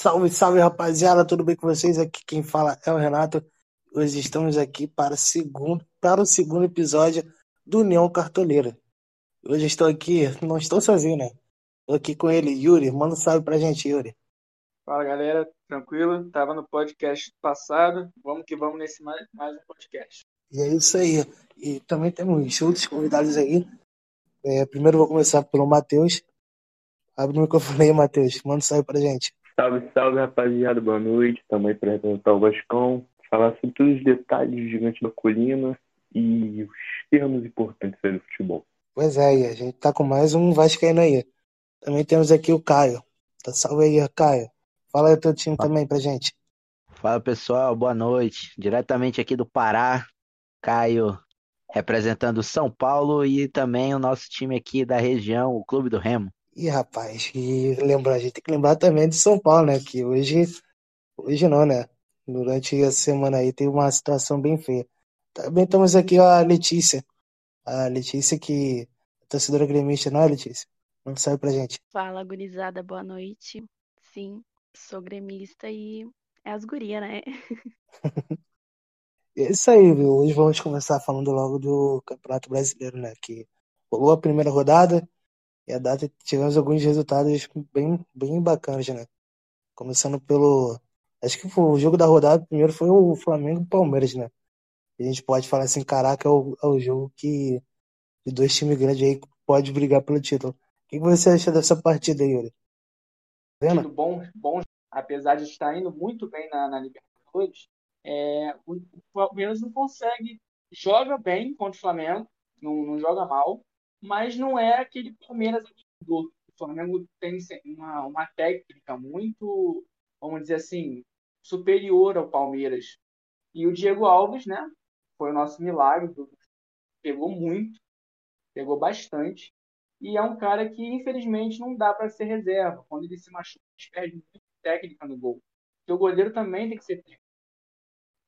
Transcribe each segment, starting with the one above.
Salve, salve rapaziada, tudo bem com vocês? Aqui quem fala é o Renato. Hoje estamos aqui para, segundo, para o segundo episódio do União Cartoleira. Hoje estou aqui, não estou sozinho, né? Estou aqui com ele, Yuri. Manda um salve pra gente, Yuri. Fala galera, tranquilo? Tava no podcast passado, vamos que vamos nesse mais, mais um podcast. E é isso aí. E também temos outros convidados aí. É, primeiro vou começar pelo Matheus. Abre o microfone aí, Matheus. Manda um salve pra gente. Salve, salve, rapaziada. Boa noite. Também para representar o Vascão. Falar sobre todos os detalhes do Gigante da Colina e os termos importantes aí do futebol. Pois é, e a gente tá com mais um Vascaíno aí. Também temos aqui o Caio. Tá salve aí, Caio. Fala aí o teu time também pra gente. Fala pessoal, boa noite. Diretamente aqui do Pará, Caio representando São Paulo e também o nosso time aqui da região, o Clube do Remo. Ih, rapaz, e lembrar, a gente tem que lembrar também de São Paulo, né? Que hoje, hoje não, né? Durante a semana aí teve uma situação bem feia. Também estamos aqui a Letícia. A Letícia que é torcedora gremista, não é, Letícia? Não sai pra gente. Fala, gurizada, boa noite. Sim, sou gremista e é as gurias, né? é isso aí, viu? Hoje vamos começar falando logo do Campeonato Brasileiro, né? Que rolou a primeira rodada, e a data tivemos alguns resultados bem, bem bacanas, né? Começando pelo. Acho que o jogo da rodada primeiro foi o Flamengo e Palmeiras, né? a gente pode falar assim, caraca, é o, é o jogo que de dois times grandes aí pode brigar pelo título. O que você acha dessa partida aí, Yuri? Vendo? Bom, bom, apesar de estar indo muito bem na, na Libertadores, é, o, o Palmeiras não consegue, joga bem contra o Flamengo, não, não joga mal, mas não é aquele Palmeiras do Flamengo tem uma, uma técnica muito, vamos dizer assim, superior ao Palmeiras. E o Diego Alves, né? Foi o nosso milagre. Pegou muito, pegou bastante. E é um cara que, infelizmente, não dá para ser reserva. Quando ele se machuca, ele perde muito técnica no gol. Porque o goleiro também tem que ser técnico.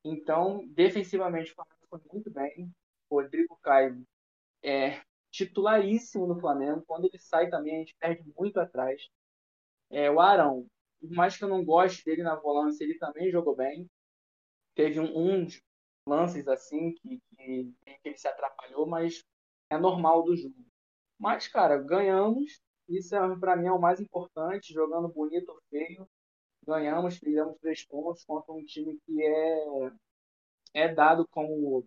Então, defensivamente, o Flamengo foi muito bem. O Rodrigo Caio é titularíssimo no Flamengo. Quando ele sai também, a gente perde muito atrás. É, o Arão, por mais que eu não goste dele na volância, ele também jogou bem. Teve um, uns lances assim que, que, que ele se atrapalhou, mas é normal do jogo. Mas, cara, ganhamos. Isso é, para mim é o mais importante. Jogando bonito ou feio, ganhamos, fizemos três pontos contra um time que é, é dado como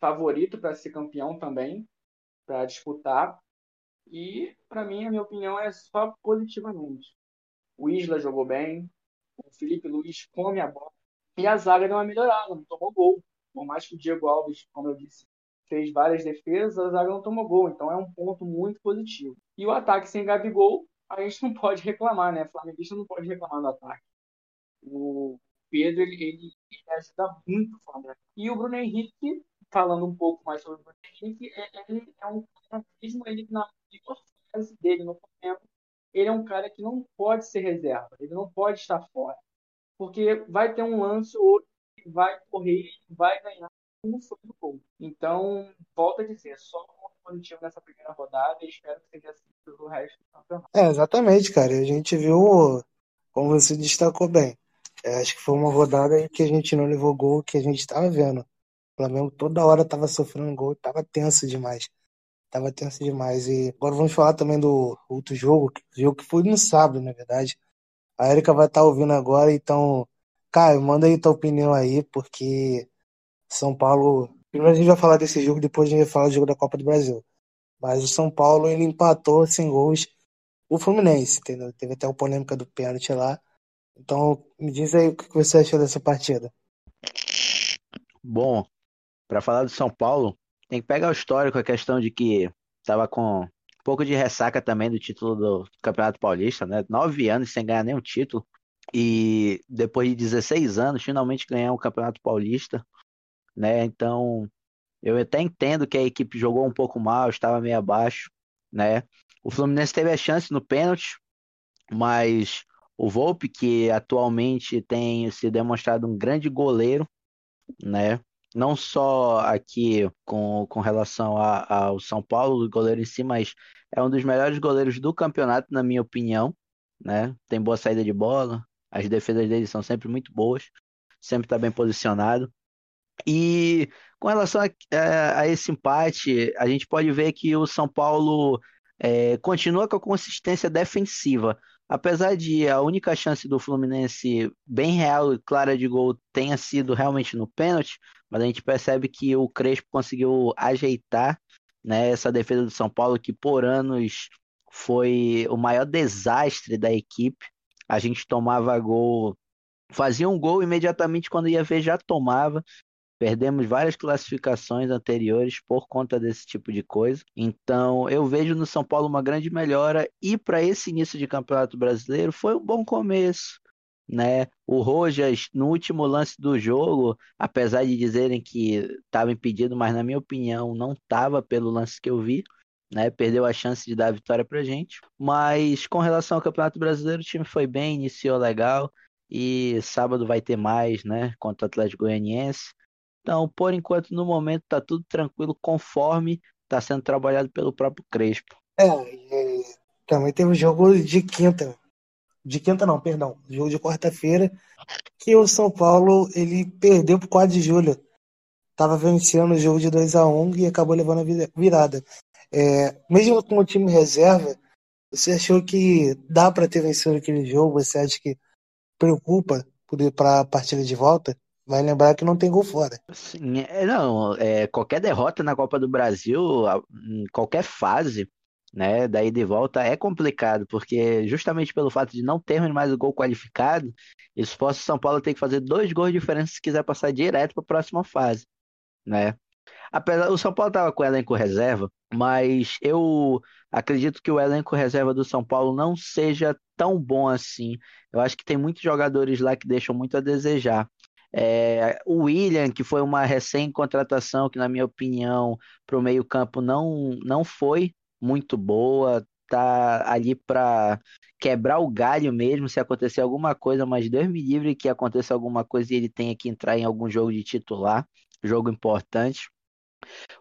favorito para ser campeão também para disputar. E, para mim, a minha opinião é só positivamente. O Isla jogou bem, o Felipe Luiz come a bola. E a zaga deu uma melhorada, não tomou gol. Por mais que o Diego Alves, como eu disse, fez várias defesas, a zaga não tomou gol. Então é um ponto muito positivo. E o ataque sem Gabigol, a gente não pode reclamar, né? Flamenguista não pode reclamar do ataque. O Pedro, ele, ele, ele ajuda muito o Flamengo. E o Bruno Henrique, falando um pouco mais sobre o Henrique, é, ele é um mesmo ele na pior fase dele no Flamengo, ele é um cara que não pode ser reserva, ele não pode estar fora. Porque vai ter um lance ou outro que vai correr vai ganhar como foi no gol. Então, volto a dizer, só um positivo nessa primeira rodada e espero que seja assim pelo resto do campeonato. É, exatamente, cara. A gente viu, como você destacou bem, é, acho que foi uma rodada que a gente não levou gol que a gente estava vendo. Flamengo toda hora estava sofrendo gol, estava tenso demais. Tava tenso demais. E agora vamos falar também do outro jogo, jogo que foi no sábado, na verdade. A Erika vai estar tá ouvindo agora, então, Caio, manda aí tua opinião aí, porque São Paulo. Primeiro a gente vai falar desse jogo, depois a gente vai falar do jogo da Copa do Brasil. Mas o São Paulo ele empatou sem gols o Fluminense, entendeu? Teve até a polêmica do pênalti lá. Então, me diz aí o que você achou dessa partida. Bom, para falar do São Paulo, tem que pegar o histórico, a questão de que estava com um pouco de ressaca também do título do Campeonato Paulista, né? Nove anos sem ganhar nenhum título. E depois de 16 anos, finalmente ganhar um Campeonato Paulista, né? Então, eu até entendo que a equipe jogou um pouco mal, estava meio abaixo, né? O Fluminense teve a chance no pênalti, mas o Volpe, que atualmente tem se demonstrado um grande goleiro, né? Não só aqui com, com relação ao São Paulo, o goleiro em si, mas é um dos melhores goleiros do campeonato, na minha opinião. Né? Tem boa saída de bola, As defesas dele são sempre muito boas, sempre está bem posicionado. E com relação a, a, a, esse empate, a gente pode ver que o São Paulo é, continua com a consistência defensiva. Apesar de a única chance do Fluminense bem real e clara de gol tenha sido realmente no pênalti, mas a gente percebe que o Crespo conseguiu ajeitar né, essa defesa do São Paulo, que por anos foi o maior desastre da equipe. A gente tomava gol, fazia um gol imediatamente quando ia ver já tomava. Perdemos várias classificações anteriores por conta desse tipo de coisa. Então, eu vejo no São Paulo uma grande melhora e para esse início de Campeonato Brasileiro foi um bom começo. Né? O Rojas, no último lance do jogo, apesar de dizerem que estava impedido, mas na minha opinião não estava pelo lance que eu vi, né? Perdeu a chance de dar a vitória pra gente. Mas com relação ao Campeonato Brasileiro, o time foi bem, iniciou legal e sábado vai ter mais, né? Contra o Atlético Goianiense. Então, por enquanto, no momento, tá tudo tranquilo, conforme está sendo trabalhado pelo próprio Crespo. É, e também teve o jogo de quinta. De quinta não, perdão. Jogo de quarta-feira, que o São Paulo ele perdeu pro 4 de julho. Tava vencendo o jogo de 2 a 1 e acabou levando a virada. É, mesmo com o time reserva, você achou que dá para ter vencido aquele jogo? Você acha que preocupa para a partida de volta? Vai lembrar que não tem gol fora. Sim, é, não, é, qualquer derrota na Copa do Brasil, em qualquer fase, né, daí de volta é complicado, porque justamente pelo fato de não termos mais o gol qualificado, isso força o São Paulo ter que fazer dois gols de diferença se quiser passar direto para a próxima fase, né? Apesar, o São Paulo estava com o elenco reserva, mas eu acredito que o elenco reserva do São Paulo não seja tão bom assim. Eu acho que tem muitos jogadores lá que deixam muito a desejar. É, o William, que foi uma recém-contratação, que na minha opinião, para o meio-campo não, não foi muito boa, tá ali para quebrar o galho mesmo se acontecer alguma coisa, mas Deus me livre que aconteça alguma coisa e ele tenha que entrar em algum jogo de titular, jogo importante.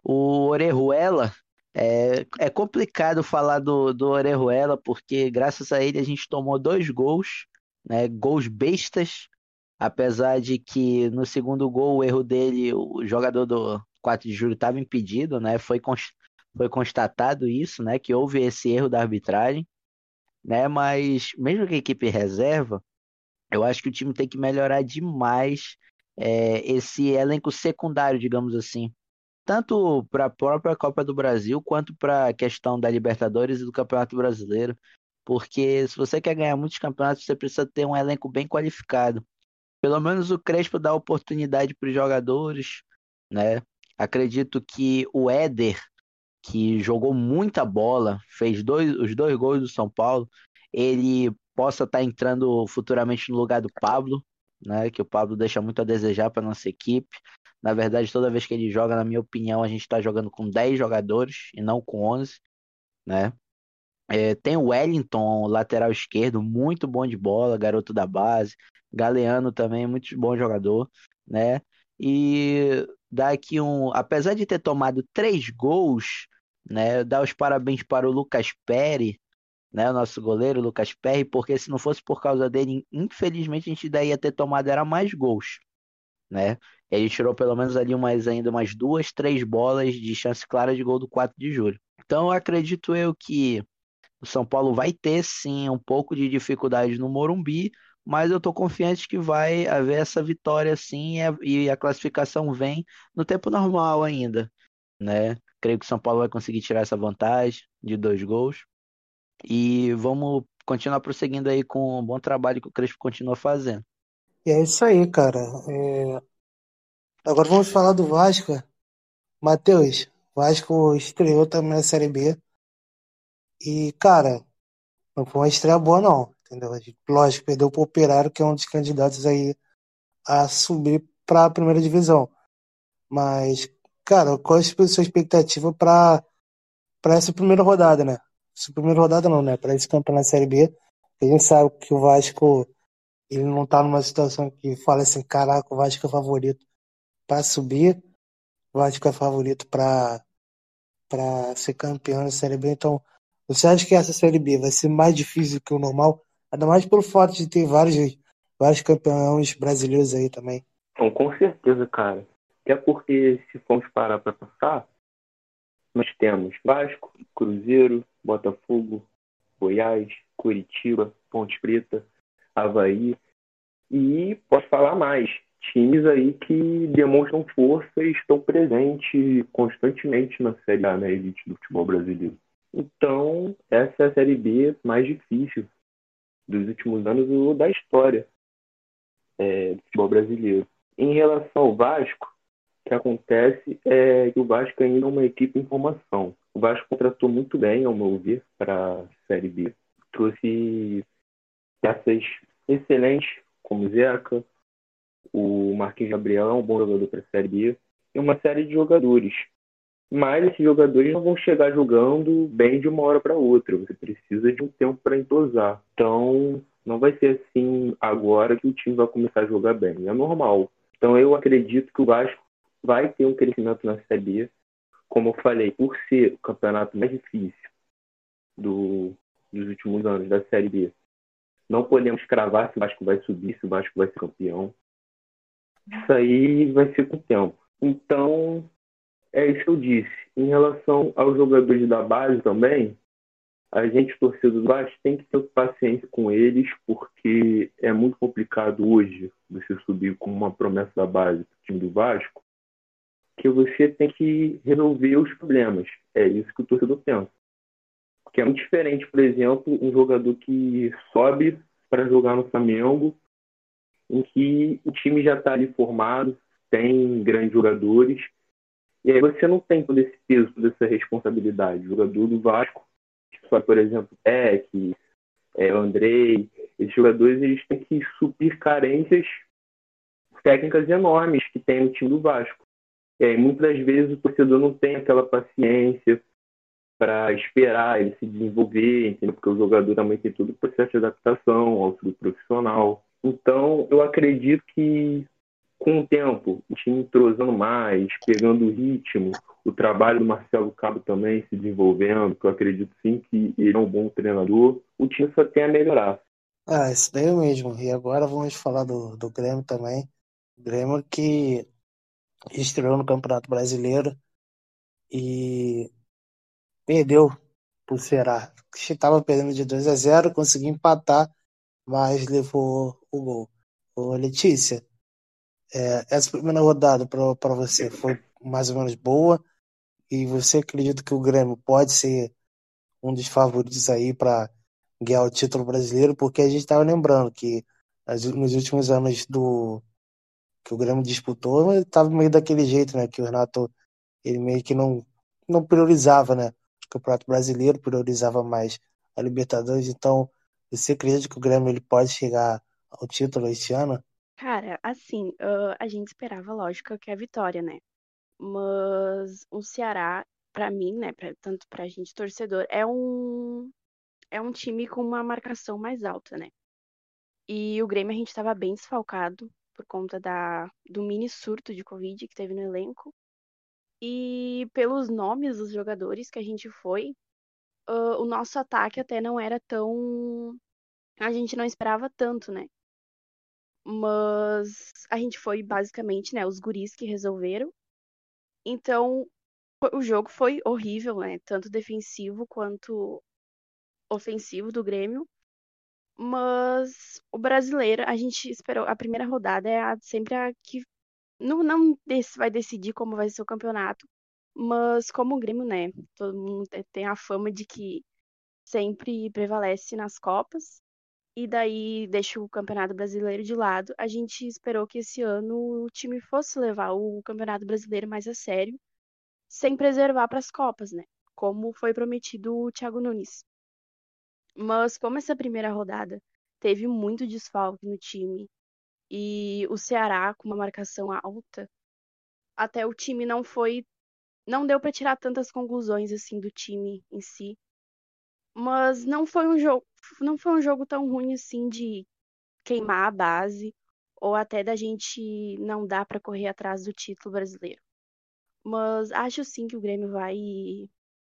O Orejuela, é, é complicado falar do, do Orejuela, porque graças a ele a gente tomou dois gols, né, gols bestas, apesar de que no segundo gol o erro dele, o jogador do 4 de julho estava impedido, né? Foi, foi constatado isso, né? Que houve esse erro da arbitragem, né? Mas mesmo que a equipe reserva, eu acho que o time tem que melhorar demais é, esse elenco secundário, digamos assim. Tanto para a própria Copa do Brasil, quanto para a questão da Libertadores e do Campeonato Brasileiro. Porque se você quer ganhar muitos campeonatos, você precisa ter um elenco bem qualificado. Pelo menos o Crespo dá oportunidade para os jogadores, né? Acredito que o Éder, que jogou muita bola, fez dois, os dois gols do São Paulo, ele possa estar tá entrando futuramente no lugar do Pablo, né? Que o Pablo deixa muito a desejar para nossa equipe. Na verdade, toda vez que ele joga, na minha opinião, a gente está jogando com 10 jogadores e não com 11, né? É, tem o Wellington, lateral esquerdo, muito bom de bola, garoto da base. Galeano também, muito bom jogador, né? E dá aqui um. Apesar de ter tomado três gols, né? Dá os parabéns para o Lucas Perry, né? O nosso goleiro, Lucas Perry, porque se não fosse por causa dele, infelizmente a gente daí ia ter tomado era mais gols, né? Ele tirou pelo menos ali umas ainda umas duas, três bolas de chance clara de gol do 4 de julho. Então acredito eu que o São Paulo vai ter sim um pouco de dificuldade no Morumbi, mas eu estou confiante que vai haver essa vitória sim e a classificação vem no tempo normal ainda, né? Creio que o São Paulo vai conseguir tirar essa vantagem de dois gols e vamos continuar prosseguindo aí com o bom trabalho que o Crespo continua fazendo. E é isso aí, cara. É... Agora vamos falar do Vasco. Matheus, Vasco estreou também na Série B. E, cara, não foi uma estreia boa, não entendeu? Lógico, perdeu para o Operário, que é um dos candidatos aí a subir para a primeira divisão. Mas, cara, qual é a sua expectativa para essa primeira rodada, né? Essa primeira rodada não, né? Para esse campeonato Série B. A gente sabe que o Vasco ele não tá numa situação que fala assim, caraca, o Vasco é favorito para subir, o Vasco é favorito para para ser campeão da Série B. Então, você acha que essa Série B vai ser mais difícil que o normal? Ainda mais pelo fato de ter vários vários campeões brasileiros aí também. Então, com certeza, cara. Até porque, se formos parar para pensar, nós temos Vasco, Cruzeiro, Botafogo, Goiás, Curitiba, Ponte Preta, Havaí. E posso falar mais. Times aí que demonstram força e estão presentes constantemente na Série A, na elite do futebol brasileiro. Então, essa é a Série B mais difícil dos últimos anos ou da história é, do futebol brasileiro. Em relação ao Vasco, que acontece é que o Vasco ainda é uma equipe em formação. O Vasco contratou muito bem, ao meu ver, para a Série B. Trouxe peças excelentes, como Zeca, o Marquinhos Gabriel é um bom jogador para a Série B, e uma série de jogadores. Mas esses jogadores não vão chegar jogando bem de uma hora para outra. Você precisa de um tempo para entrosar. Então, não vai ser assim agora que o time vai começar a jogar bem. É normal. Então, eu acredito que o Vasco vai ter um crescimento na Série B. Como eu falei, por ser o campeonato mais difícil do, dos últimos anos da Série B, não podemos cravar se o Vasco vai subir, se o Vasco vai ser campeão. Isso aí vai ser com o tempo. Então, é isso que eu disse. Em relação aos jogadores da base também, a gente, torcedor do Vasco, tem que ter paciência com eles, porque é muito complicado hoje você subir com uma promessa da base do time do Vasco, que você tem que resolver os problemas. É isso que o torcedor pensa. Que é muito diferente, por exemplo, um jogador que sobe para jogar no Flamengo, em que o time já está ali formado, tem grandes jogadores, e aí você não tem todo esse peso, toda essa responsabilidade. O jogador do Vasco, só por exemplo, Peck, é, Andrei, esses jogadores eles têm que suprir carências técnicas enormes que tem no time do Vasco. Aí, muitas vezes o torcedor não tem aquela paciência para esperar ele se desenvolver, entendeu? porque o jogador também tem todo o processo de adaptação ao futuro profissional. Então, eu acredito que com o tempo, o time entrosando mais, pegando o ritmo, o trabalho do Marcelo Cabo também se desenvolvendo, que eu acredito sim que ele é um bom treinador, o time só tem a melhorar. Ah, isso daí mesmo. E agora vamos falar do, do Grêmio também. O Grêmio que estreou no Campeonato Brasileiro e perdeu pro Ceará. Estava perdendo de 2 a 0, conseguiu empatar, mas levou o gol. Ô, Letícia, é, essa primeira rodada para você foi mais ou menos boa e você acredita que o Grêmio pode ser um dos favoritos aí para ganhar o título brasileiro? Porque a gente estava lembrando que nos últimos anos do que o Grêmio disputou, estava meio daquele jeito, né? Que o Renato ele meio que não não priorizava, né? O Campeonato Brasileiro priorizava mais a Libertadores. Então, você acredita que o Grêmio ele pode chegar ao título este ano? Cara, assim, uh, a gente esperava, lógico, que a vitória, né? Mas o Ceará, pra mim, né, pra, tanto pra gente torcedor, é um é um time com uma marcação mais alta, né? E o Grêmio a gente tava bem desfalcado por conta da do mini surto de Covid que teve no elenco. E pelos nomes dos jogadores que a gente foi, uh, o nosso ataque até não era tão. A gente não esperava tanto, né? Mas a gente foi basicamente, né, os guris que resolveram. Então, o jogo foi horrível, né? Tanto defensivo quanto ofensivo do Grêmio. Mas o brasileiro, a gente esperou. A primeira rodada é a, sempre a que não, não vai decidir como vai ser o campeonato. Mas como o Grêmio, né? Todo mundo tem a fama de que sempre prevalece nas Copas e daí deixa o Campeonato Brasileiro de lado. A gente esperou que esse ano o time fosse levar o Campeonato Brasileiro mais a sério, sem preservar para as Copas, né? Como foi prometido o Thiago Nunes. Mas como essa primeira rodada teve muito desfalque no time e o Ceará com uma marcação alta, até o time não foi não deu para tirar tantas conclusões assim do time em si. Mas não foi um jogo não foi um jogo tão ruim assim de queimar a base ou até da gente não dar para correr atrás do título brasileiro. Mas acho sim que o Grêmio vai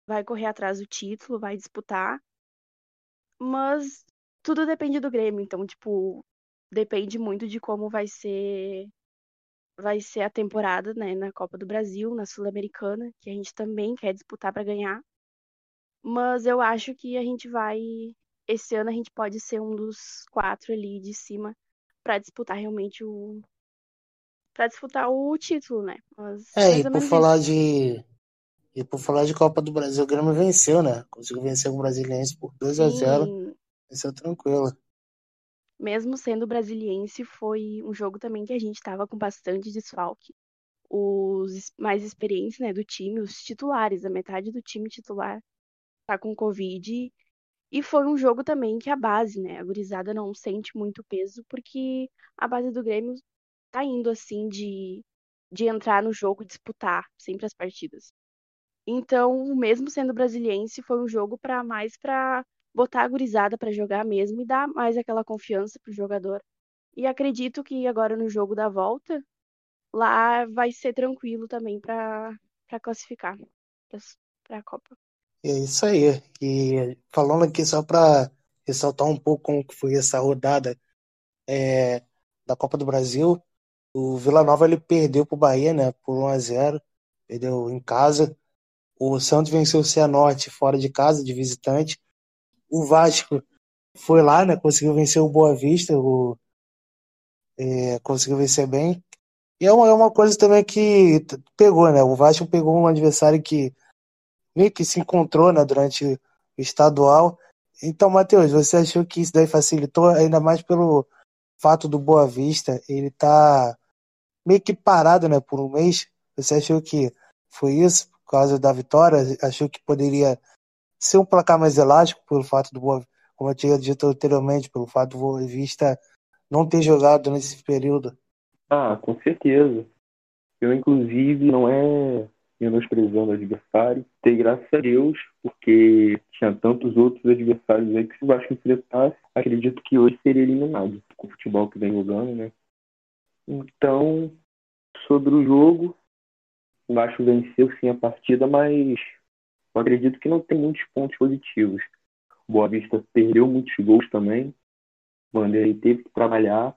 vai correr atrás do título, vai disputar. Mas tudo depende do Grêmio, então tipo, depende muito de como vai ser vai ser a temporada, né, na Copa do Brasil, na Sul-Americana, que a gente também quer disputar para ganhar. Mas eu acho que a gente vai esse ano a gente pode ser um dos quatro ali de cima para disputar realmente o para disputar o título, né? Mas, é, e por falar isso. de e por falar de Copa do Brasil, o Grêmio venceu, né? Conseguiu vencer o Brasiliense por 2 a 0 Venceu tranquilo. Mesmo sendo brasiliense, foi um jogo também que a gente estava com bastante desfalque. Os mais experientes né, do time, os titulares, a metade do time titular tá com Covid. E foi um jogo também que a base, né? A gurizada não sente muito peso, porque a base do Grêmio tá indo assim de, de entrar no jogo e disputar sempre as partidas. Então, mesmo sendo brasiliense, foi um jogo para mais para botar a gurizada para jogar mesmo e dar mais aquela confiança pro jogador. E acredito que agora no jogo da volta, lá vai ser tranquilo também para classificar para a Copa. É isso aí. E falando aqui só para ressaltar um pouco como foi essa rodada é, da Copa do Brasil, o Vila Nova ele perdeu para o Bahia, né, por 1 a 0, perdeu em casa. O Santos venceu o Cianorte fora de casa, de visitante. O Vasco foi lá, né? Conseguiu vencer o Boa Vista, o, é, conseguiu vencer bem. E é uma, é uma coisa também que pegou, né? O Vasco pegou um adversário que meio que se encontrou né, durante o estadual. Então, Matheus, você achou que isso daí facilitou, ainda mais pelo fato do Boa Vista, ele tá meio que parado né, por um mês? Você achou que foi isso? Causa da vitória, achou que poderia ser um placar mais elástico pelo fato do Boa, como eu tinha dito anteriormente, pelo fato do Boa Vista não ter jogado nesse período. Ah, com certeza. Eu, inclusive, não é menosprezando o adversário, ter graças a Deus, porque tinha tantos outros adversários aí que se o Vasco enfrentasse, acredito que hoje seria eliminado com o futebol que vem jogando, né? Então, sobre o jogo, o Vasco venceu sim a partida, mas eu acredito que não tem muitos pontos positivos. O Boa Vista perdeu muitos gols também. O Vanderlei teve que trabalhar.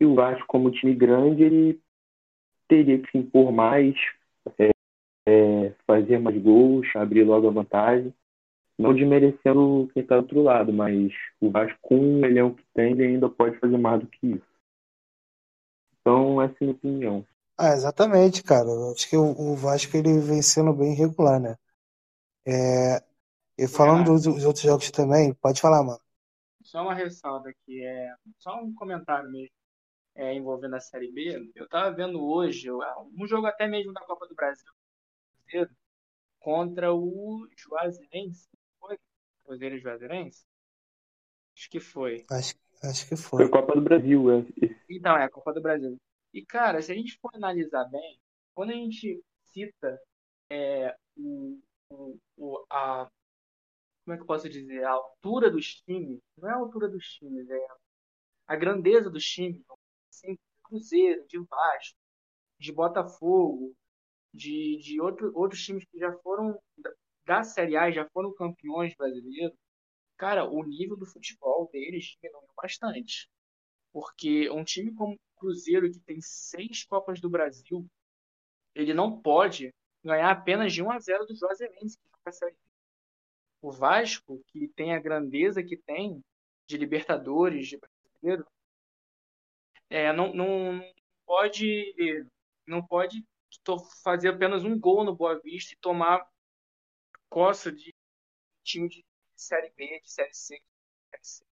E o Vasco, como time grande, ele teria que se impor mais, é, é, fazer mais gols, abrir logo a vantagem. Não desmerecendo quem está do outro lado, mas o Vasco, com o milhão que tem, ainda pode fazer mais do que isso. Então, essa é a minha opinião. Ah, exatamente, cara. acho que o, o Vasco ele vem sendo bem regular, né? É, e falando dos, dos, outros jogos também, pode falar, mano. Só uma ressalva aqui, é só um comentário mesmo é, envolvendo a Série B. Eu tava vendo hoje um jogo até mesmo da Copa do Brasil contra o Juazeirense. Foi? Cruzeiro Juazeirense? Acho que foi. Acho, acho que foi. Foi Copa do Brasil, é. Então, é a Copa do Brasil. E, cara, se a gente for analisar bem, quando a gente cita é, o, o, a. Como é que eu posso dizer? A altura dos times, não é a altura dos times, é a grandeza dos times. Assim, Cruzeiro, de Vasco, de Botafogo, de, de outro, outros times que já foram da Série A já foram campeões brasileiros, cara, o nível do futebol deles diminuiu bastante. Porque um time como Cruzeiro, que tem seis Copas do Brasil, ele não pode ganhar apenas de 1 a 0 do Juazeirense, O Vasco, que tem a grandeza que tem de Libertadores, de brasileiro, é, não, não pode não pode fazer apenas um gol no Boa Vista e tomar coça de time de Série B, de Série C, de Série C.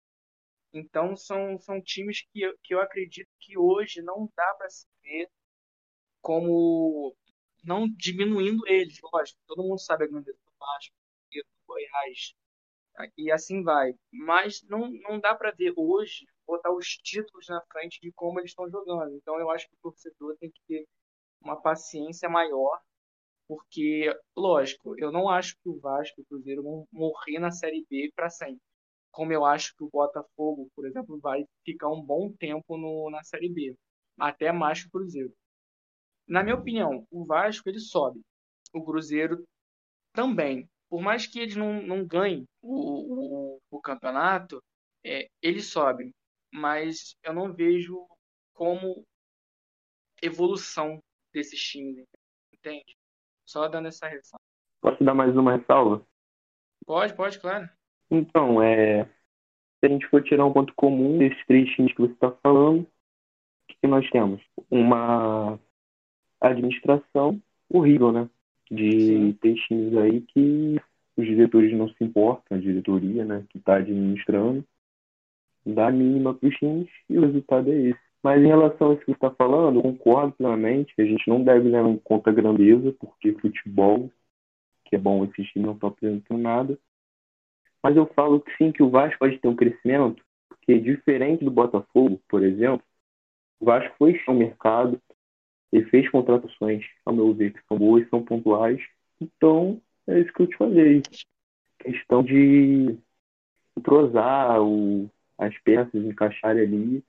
Então são, são times que eu, que eu acredito que hoje não dá para se ver como não diminuindo eles, lógico, todo mundo sabe a grandeza do Vasco, do Goiás, e assim vai. Mas não, não dá para ver hoje botar os títulos na frente de como eles estão jogando. Então eu acho que o torcedor tem que ter uma paciência maior, porque, lógico, eu não acho que o Vasco e o Cruzeiro vão morrer na Série B para sempre como eu acho que o Botafogo, por exemplo, vai ficar um bom tempo no, na Série B, até mais que o Cruzeiro. Na minha opinião, o Vasco ele sobe, o Cruzeiro também. Por mais que eles não, não ganhem o, o, o campeonato, é, eles sobem. mas eu não vejo como evolução desses times, entende? Só dando essa ressalva. Posso dar mais uma ressalva? Pode, pode, claro. Então, é, se a gente for tirar um ponto comum desses três times que você está falando, o que nós temos? Uma administração horrível, né? De Sim. três times aí que os diretores não se importam, a diretoria, né, que está administrando, dá a mínima para os times e o resultado é esse. Mas em relação a isso que você está falando, eu concordo plenamente que a gente não deve levar em conta a grandeza, porque futebol, que é bom, esses times não estão apresentando nada. Mas eu falo que sim, que o Vasco pode ter um crescimento, porque diferente do Botafogo, por exemplo, o Vasco foi ao mercado, ele fez contratações, ao meu ver, que são boas, são pontuais. Então, é isso que eu te falei. Questão de entrosar o, as peças, encaixarem ali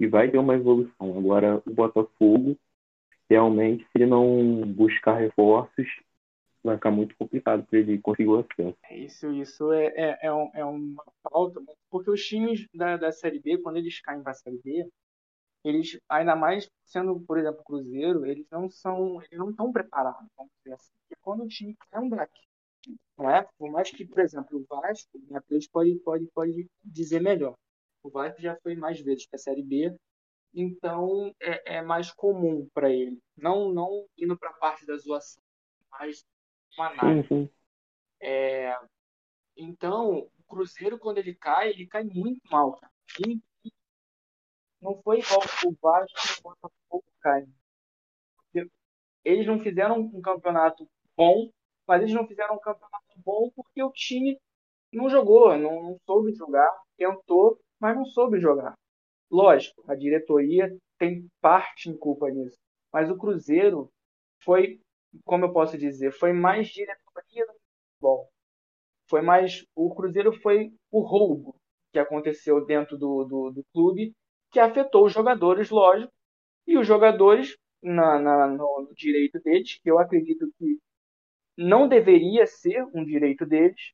e vai ter uma evolução. Agora, o Botafogo, realmente, se ele não buscar reforços, vai ficar muito complicado para ele conseguir o acesso. É isso, isso é, é, é, um, é uma falta, porque os times da, da Série B, quando eles caem para a Série B, eles, ainda mais sendo, por exemplo, Cruzeiro, eles não são, eles não estão preparados, vamos dizer assim. Porque quando o time é um back, não é? Por mais que, por exemplo, o Vasco, né, pode, pode, pode dizer melhor. O Vasco já foi mais vezes para a Série B, então é, é mais comum para ele. Não, não indo para a parte da zoação, mas uma análise. É, então, o Cruzeiro, quando ele cai, ele cai muito mal. Cara. Muito, não foi igual o Vasco e o Botafogo caem. Eles não fizeram um campeonato bom, mas eles não fizeram um campeonato bom porque o time não jogou, não, não soube jogar, tentou, mas não soube jogar. Lógico, a diretoria tem parte em culpa nisso, mas o Cruzeiro foi, como eu posso dizer, foi mais diretoria do futebol. Foi mais, o Cruzeiro foi o roubo que aconteceu dentro do, do, do clube que afetou os jogadores, lógico, e os jogadores, na, na, no direito deles, que eu acredito que não deveria ser um direito deles,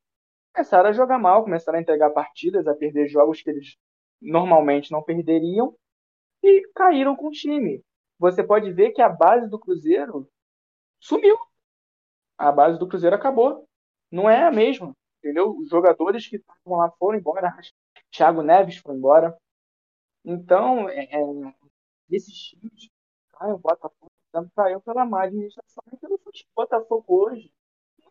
começaram a jogar mal, começaram a entregar partidas, a perder jogos que eles normalmente não perderiam e caíram com o time. Você pode ver que a base do Cruzeiro sumiu. A base do Cruzeiro acabou. Não é a mesma, entendeu? Os jogadores que estavam lá foram embora. Thiago Neves foi embora. Então, é, é, esses times caem, o Botafogo caiu pela má administração. Porque o Botafogo hoje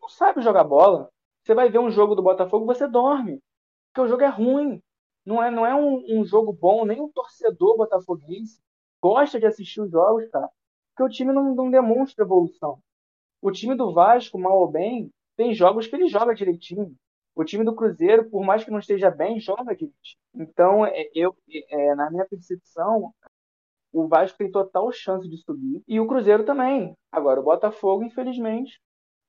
não sabe jogar bola. Você vai ver um jogo do Botafogo, você dorme. Porque o jogo é ruim. Não é, não é um, um jogo bom, nem um torcedor botafoguense gosta de assistir os jogos, cara. Porque o time não, não demonstra evolução. O time do Vasco, mal ou bem, tem jogos que ele joga direitinho. O time do Cruzeiro, por mais que não esteja bem, joga direitinho. Então, é, eu, é, na minha percepção, o Vasco tem total chance de subir e o Cruzeiro também. Agora, o Botafogo, infelizmente,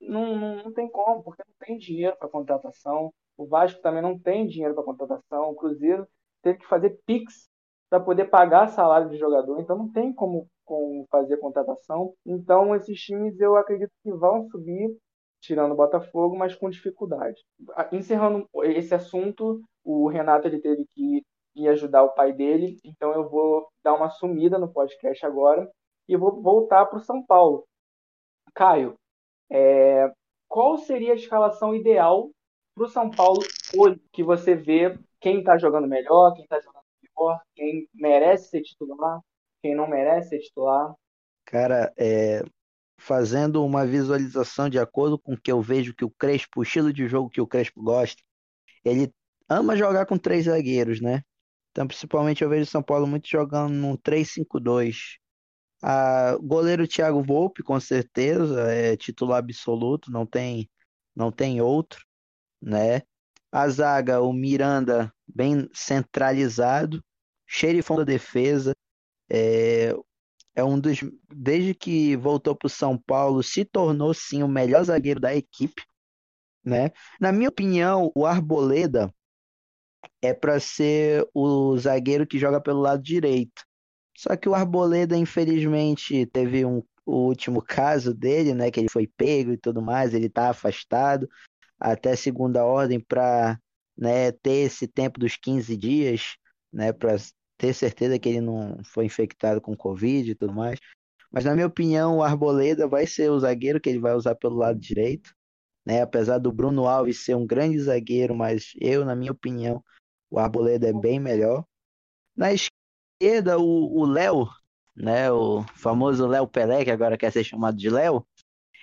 não, não, não tem como, porque não tem dinheiro para contratação. O Vasco também não tem dinheiro para contratação. O Cruzeiro teve que fazer PIX para poder pagar salário de jogador, então não tem como, como fazer contratação. Então, esses times eu acredito que vão subir tirando o Botafogo, mas com dificuldade. Encerrando esse assunto, o Renato ele teve que ir ajudar o pai dele, então eu vou dar uma sumida no podcast agora e vou voltar para o São Paulo. Caio, é, qual seria a escalação ideal para o São Paulo hoje, que você vê quem está jogando melhor, quem está jogando pior, quem merece ser titular, quem não merece ser titular? Cara, é, fazendo uma visualização de acordo com o que eu vejo que o Crespo, o estilo de jogo que o Crespo gosta, ele ama jogar com três zagueiros, né? Então, principalmente eu vejo o São Paulo muito jogando num 3-5-2. A goleiro Thiago Volpe, com certeza, é titular absoluto, não tem não tem outro, né? A zaga, o Miranda bem centralizado, xerifão da defesa, é, é um dos. Desde que voltou para o São Paulo, se tornou sim o melhor zagueiro da equipe. Né? Na minha opinião, o Arboleda é para ser o zagueiro que joga pelo lado direito. Só que o Arboleda, infelizmente, teve um, o último caso dele, né? Que ele foi pego e tudo mais, ele está afastado até segunda ordem para né, ter esse tempo dos 15 dias, né? Para ter certeza que ele não foi infectado com Covid e tudo mais. Mas na minha opinião, o Arboleda vai ser o zagueiro que ele vai usar pelo lado direito. Né? Apesar do Bruno Alves ser um grande zagueiro, mas eu, na minha opinião, o Arboleda é bem melhor. Na esquerda, o Léo, né? o famoso Léo Pelé, que agora quer ser chamado de Léo,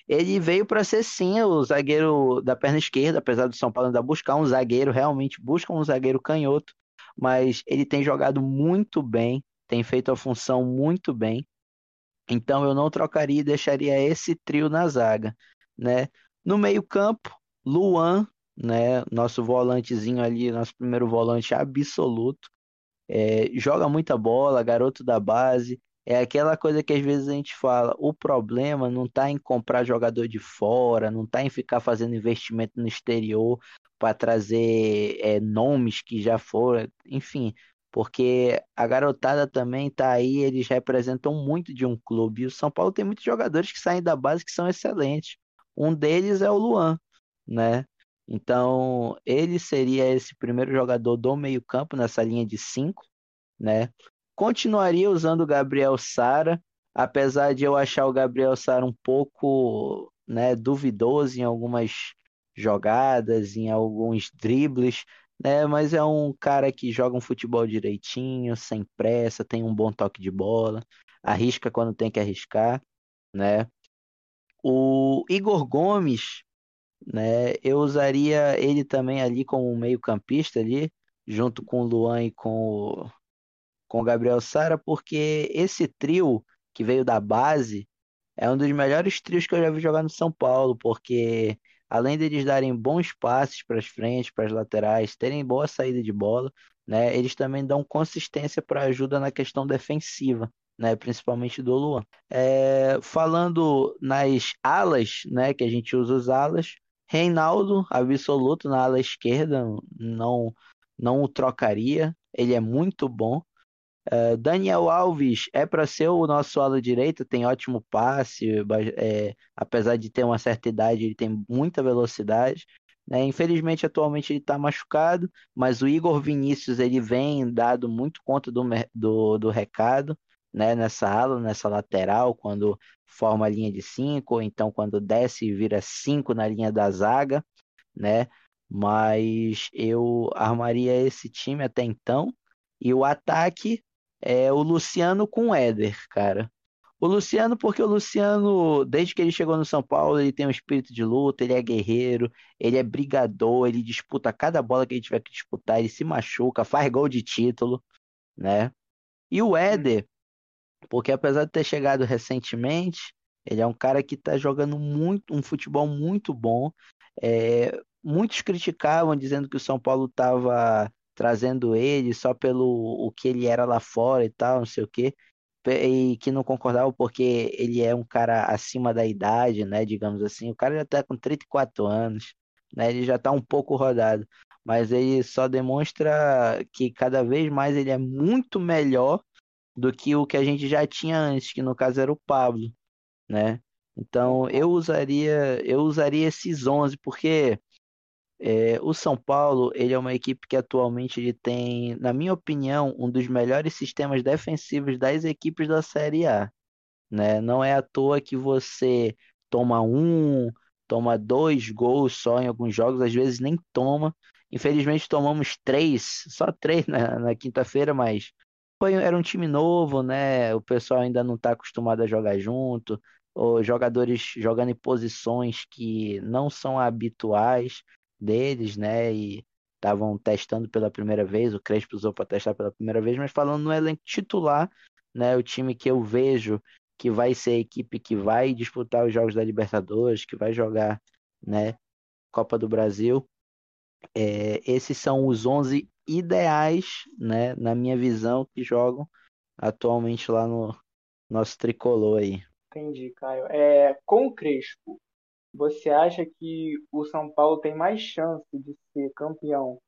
ele veio para ser sim o zagueiro da perna esquerda, apesar do São Paulo ainda buscar um zagueiro, realmente busca um zagueiro canhoto, mas ele tem jogado muito bem, tem feito a função muito bem. Então eu não trocaria e deixaria esse trio na zaga, né? No meio-campo, Luan, né, nosso volantezinho ali, nosso primeiro volante absoluto, é, joga muita bola, garoto da base, é aquela coisa que às vezes a gente fala, o problema não está em comprar jogador de fora, não está em ficar fazendo investimento no exterior para trazer é, nomes que já foram, enfim, porque a garotada também está aí, eles representam muito de um clube. E o São Paulo tem muitos jogadores que saem da base que são excelentes. Um deles é o Luan, né? Então, ele seria esse primeiro jogador do meio-campo nessa linha de cinco, né? Continuaria usando o Gabriel Sara, apesar de eu achar o Gabriel Sara um pouco né, duvidoso em algumas jogadas, em alguns dribles, né? Mas é um cara que joga um futebol direitinho, sem pressa, tem um bom toque de bola, arrisca quando tem que arriscar, né? O Igor Gomes, né? Eu usaria ele também ali como meio-campista ali, junto com o Luan e com o com o Gabriel Sara, porque esse trio que veio da base é um dos melhores trios que eu já vi jogar no São Paulo, porque além deles darem bons passes para as frentes, para as laterais, terem boa saída de bola, né, eles também dão consistência para ajuda na questão defensiva. Né, principalmente do Luan. É, falando nas alas, né, que a gente usa os alas, Reinaldo, absoluto na ala esquerda, não, não o trocaria, ele é muito bom. Uh, Daniel Alves é para ser o nosso ala direito, tem ótimo passe, é, apesar de ter uma certa idade, ele tem muita velocidade. Né? Infelizmente, atualmente ele está machucado, mas o Igor Vinícius ele vem dado muito conta do, do, do recado né? nessa ala, nessa lateral, quando forma a linha de 5, ou então quando desce e vira 5 na linha da zaga, né? Mas eu armaria esse time até então. E o ataque é o Luciano com o Éder, cara. O Luciano, porque o Luciano, desde que ele chegou no São Paulo, ele tem um espírito de luta, ele é guerreiro, ele é brigador, ele disputa cada bola que ele tiver que disputar, ele se machuca, faz gol de título, né? E o Éder, porque apesar de ter chegado recentemente, ele é um cara que está jogando muito, um futebol muito bom. É, muitos criticavam, dizendo que o São Paulo estava trazendo ele só pelo o que ele era lá fora e tal, não sei o quê, e que não concordava porque ele é um cara acima da idade, né, digamos assim. O cara já tá com 34 anos, né, ele já tá um pouco rodado, mas ele só demonstra que cada vez mais ele é muito melhor do que o que a gente já tinha antes, que no caso era o Pablo, né? Então eu usaria eu usaria esses 11 porque é, o São Paulo, ele é uma equipe que atualmente ele tem, na minha opinião, um dos melhores sistemas defensivos das equipes da Série A. Né? Não é à toa que você toma um, toma dois gols só em alguns jogos, às vezes nem toma. Infelizmente tomamos três, só três na, na quinta-feira, mas foi, era um time novo, né? O pessoal ainda não está acostumado a jogar junto, ou jogadores jogando em posições que não são habituais deles, né? E estavam testando pela primeira vez, o Crespo usou para testar pela primeira vez, mas falando no elenco titular, né? O time que eu vejo que vai ser a equipe que vai disputar os jogos da Libertadores, que vai jogar, né? Copa do Brasil. É, esses são os 11 ideais, né? Na minha visão, que jogam atualmente lá no nosso tricolor aí. Entendi, Caio. É, com o Crespo, você acha que o São Paulo tem mais chance de ser campeão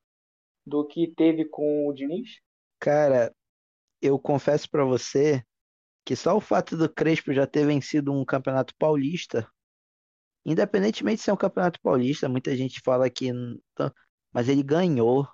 do que teve com o Diniz? Cara, eu confesso para você que só o fato do Crespo já ter vencido um campeonato paulista, independentemente de ser um campeonato paulista, muita gente fala que. Mas ele ganhou,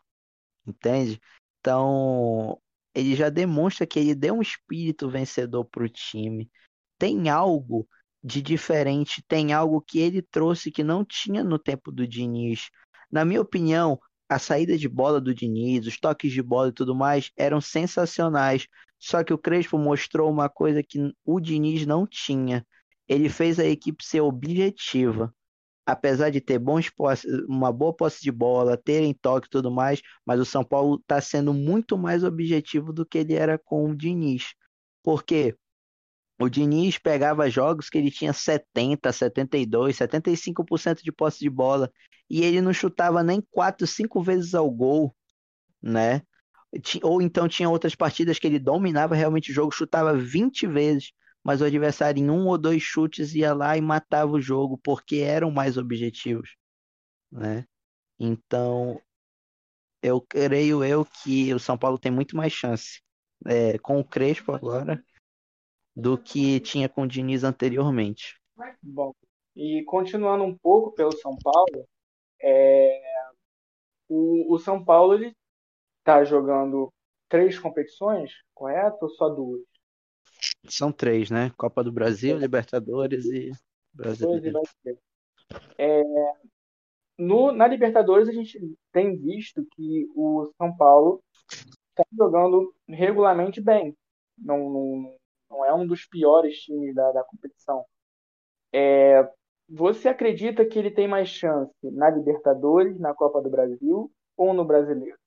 entende? Então, ele já demonstra que ele deu um espírito vencedor para o time. Tem algo de diferente, tem algo que ele trouxe que não tinha no tempo do Diniz. Na minha opinião, a saída de bola do Diniz, os toques de bola e tudo mais eram sensacionais. Só que o Crespo mostrou uma coisa que o Diniz não tinha. Ele fez a equipe ser objetiva apesar de ter bons posse, uma boa posse de bola, terem toque e tudo mais, mas o São Paulo está sendo muito mais objetivo do que ele era com o Diniz. Porque o Diniz pegava jogos que ele tinha 70, 72, 75% de posse de bola e ele não chutava nem 4, 5 vezes ao gol, né? Ou então tinha outras partidas que ele dominava realmente o jogo, chutava 20 vezes mas o adversário em um ou dois chutes ia lá e matava o jogo porque eram mais objetivos, né? Então, eu creio eu que o São Paulo tem muito mais chance é, com o Crespo agora do que tinha com o Diniz anteriormente. Bom, e continuando um pouco pelo São Paulo, é, o, o São Paulo ele está jogando três competições, correto? Ou só duas? São três, né? Copa do Brasil, Libertadores e Brasileiro. É, no, na Libertadores a gente tem visto que o São Paulo está jogando regularmente bem. Não, não, não, é um dos piores times da, da competição. É, você acredita que ele tem mais chance na Libertadores, na Copa do Brasil ou no Brasileiro?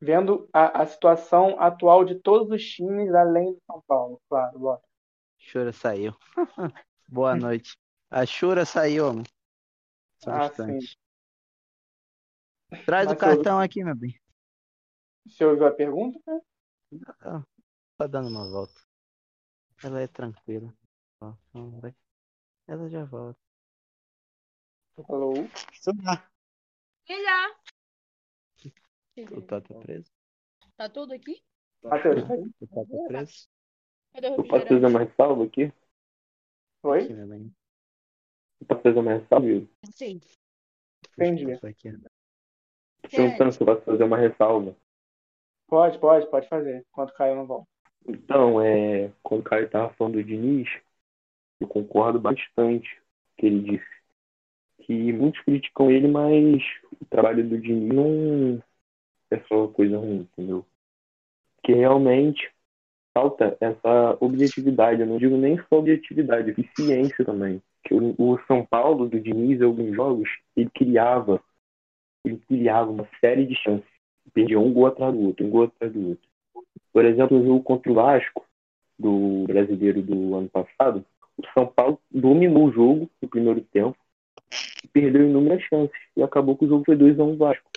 vendo a, a situação atual de todos os times além do São Paulo, claro, lógico. Chura saiu. Boa noite. A Chura saiu, mano. Só ah, sim. Traz Mas o cartão eu... aqui, meu bem. Você ouviu a pergunta? Ah, tá dando uma volta. Ela é tranquila. Ela já volta. Alô? E já. O Tato tá preso? Tá tudo aqui? Matheus, tá O Tato tá preso? Cadê o Posso fazer uma ressalva aqui? Oi? Aqui, Posso fazer uma ressalva, Sim. Entendi. Tô perguntando se eu posso fazer uma ressalva. Pode, pode, pode fazer. Enquanto Caio não volta. Então, é, o Caio estava falando do Diniz, eu concordo bastante com o que ele disse. Que muitos criticam ele, mas o trabalho do Diniz não, é só coisa ruim, entendeu? Que realmente falta essa objetividade, eu não digo nem só objetividade, eficiência também. Que o, o São Paulo do Diniz, em alguns jogos, ele criava, ele criava uma série de chances. Perdia um gol atrás do outro, um gol atrás do outro. Por exemplo, o jogo contra o Vasco, do brasileiro do ano passado, o São Paulo dominou o jogo no primeiro tempo, perdeu inúmeras chances e acabou que o jogo foi 2 a 1 Vasco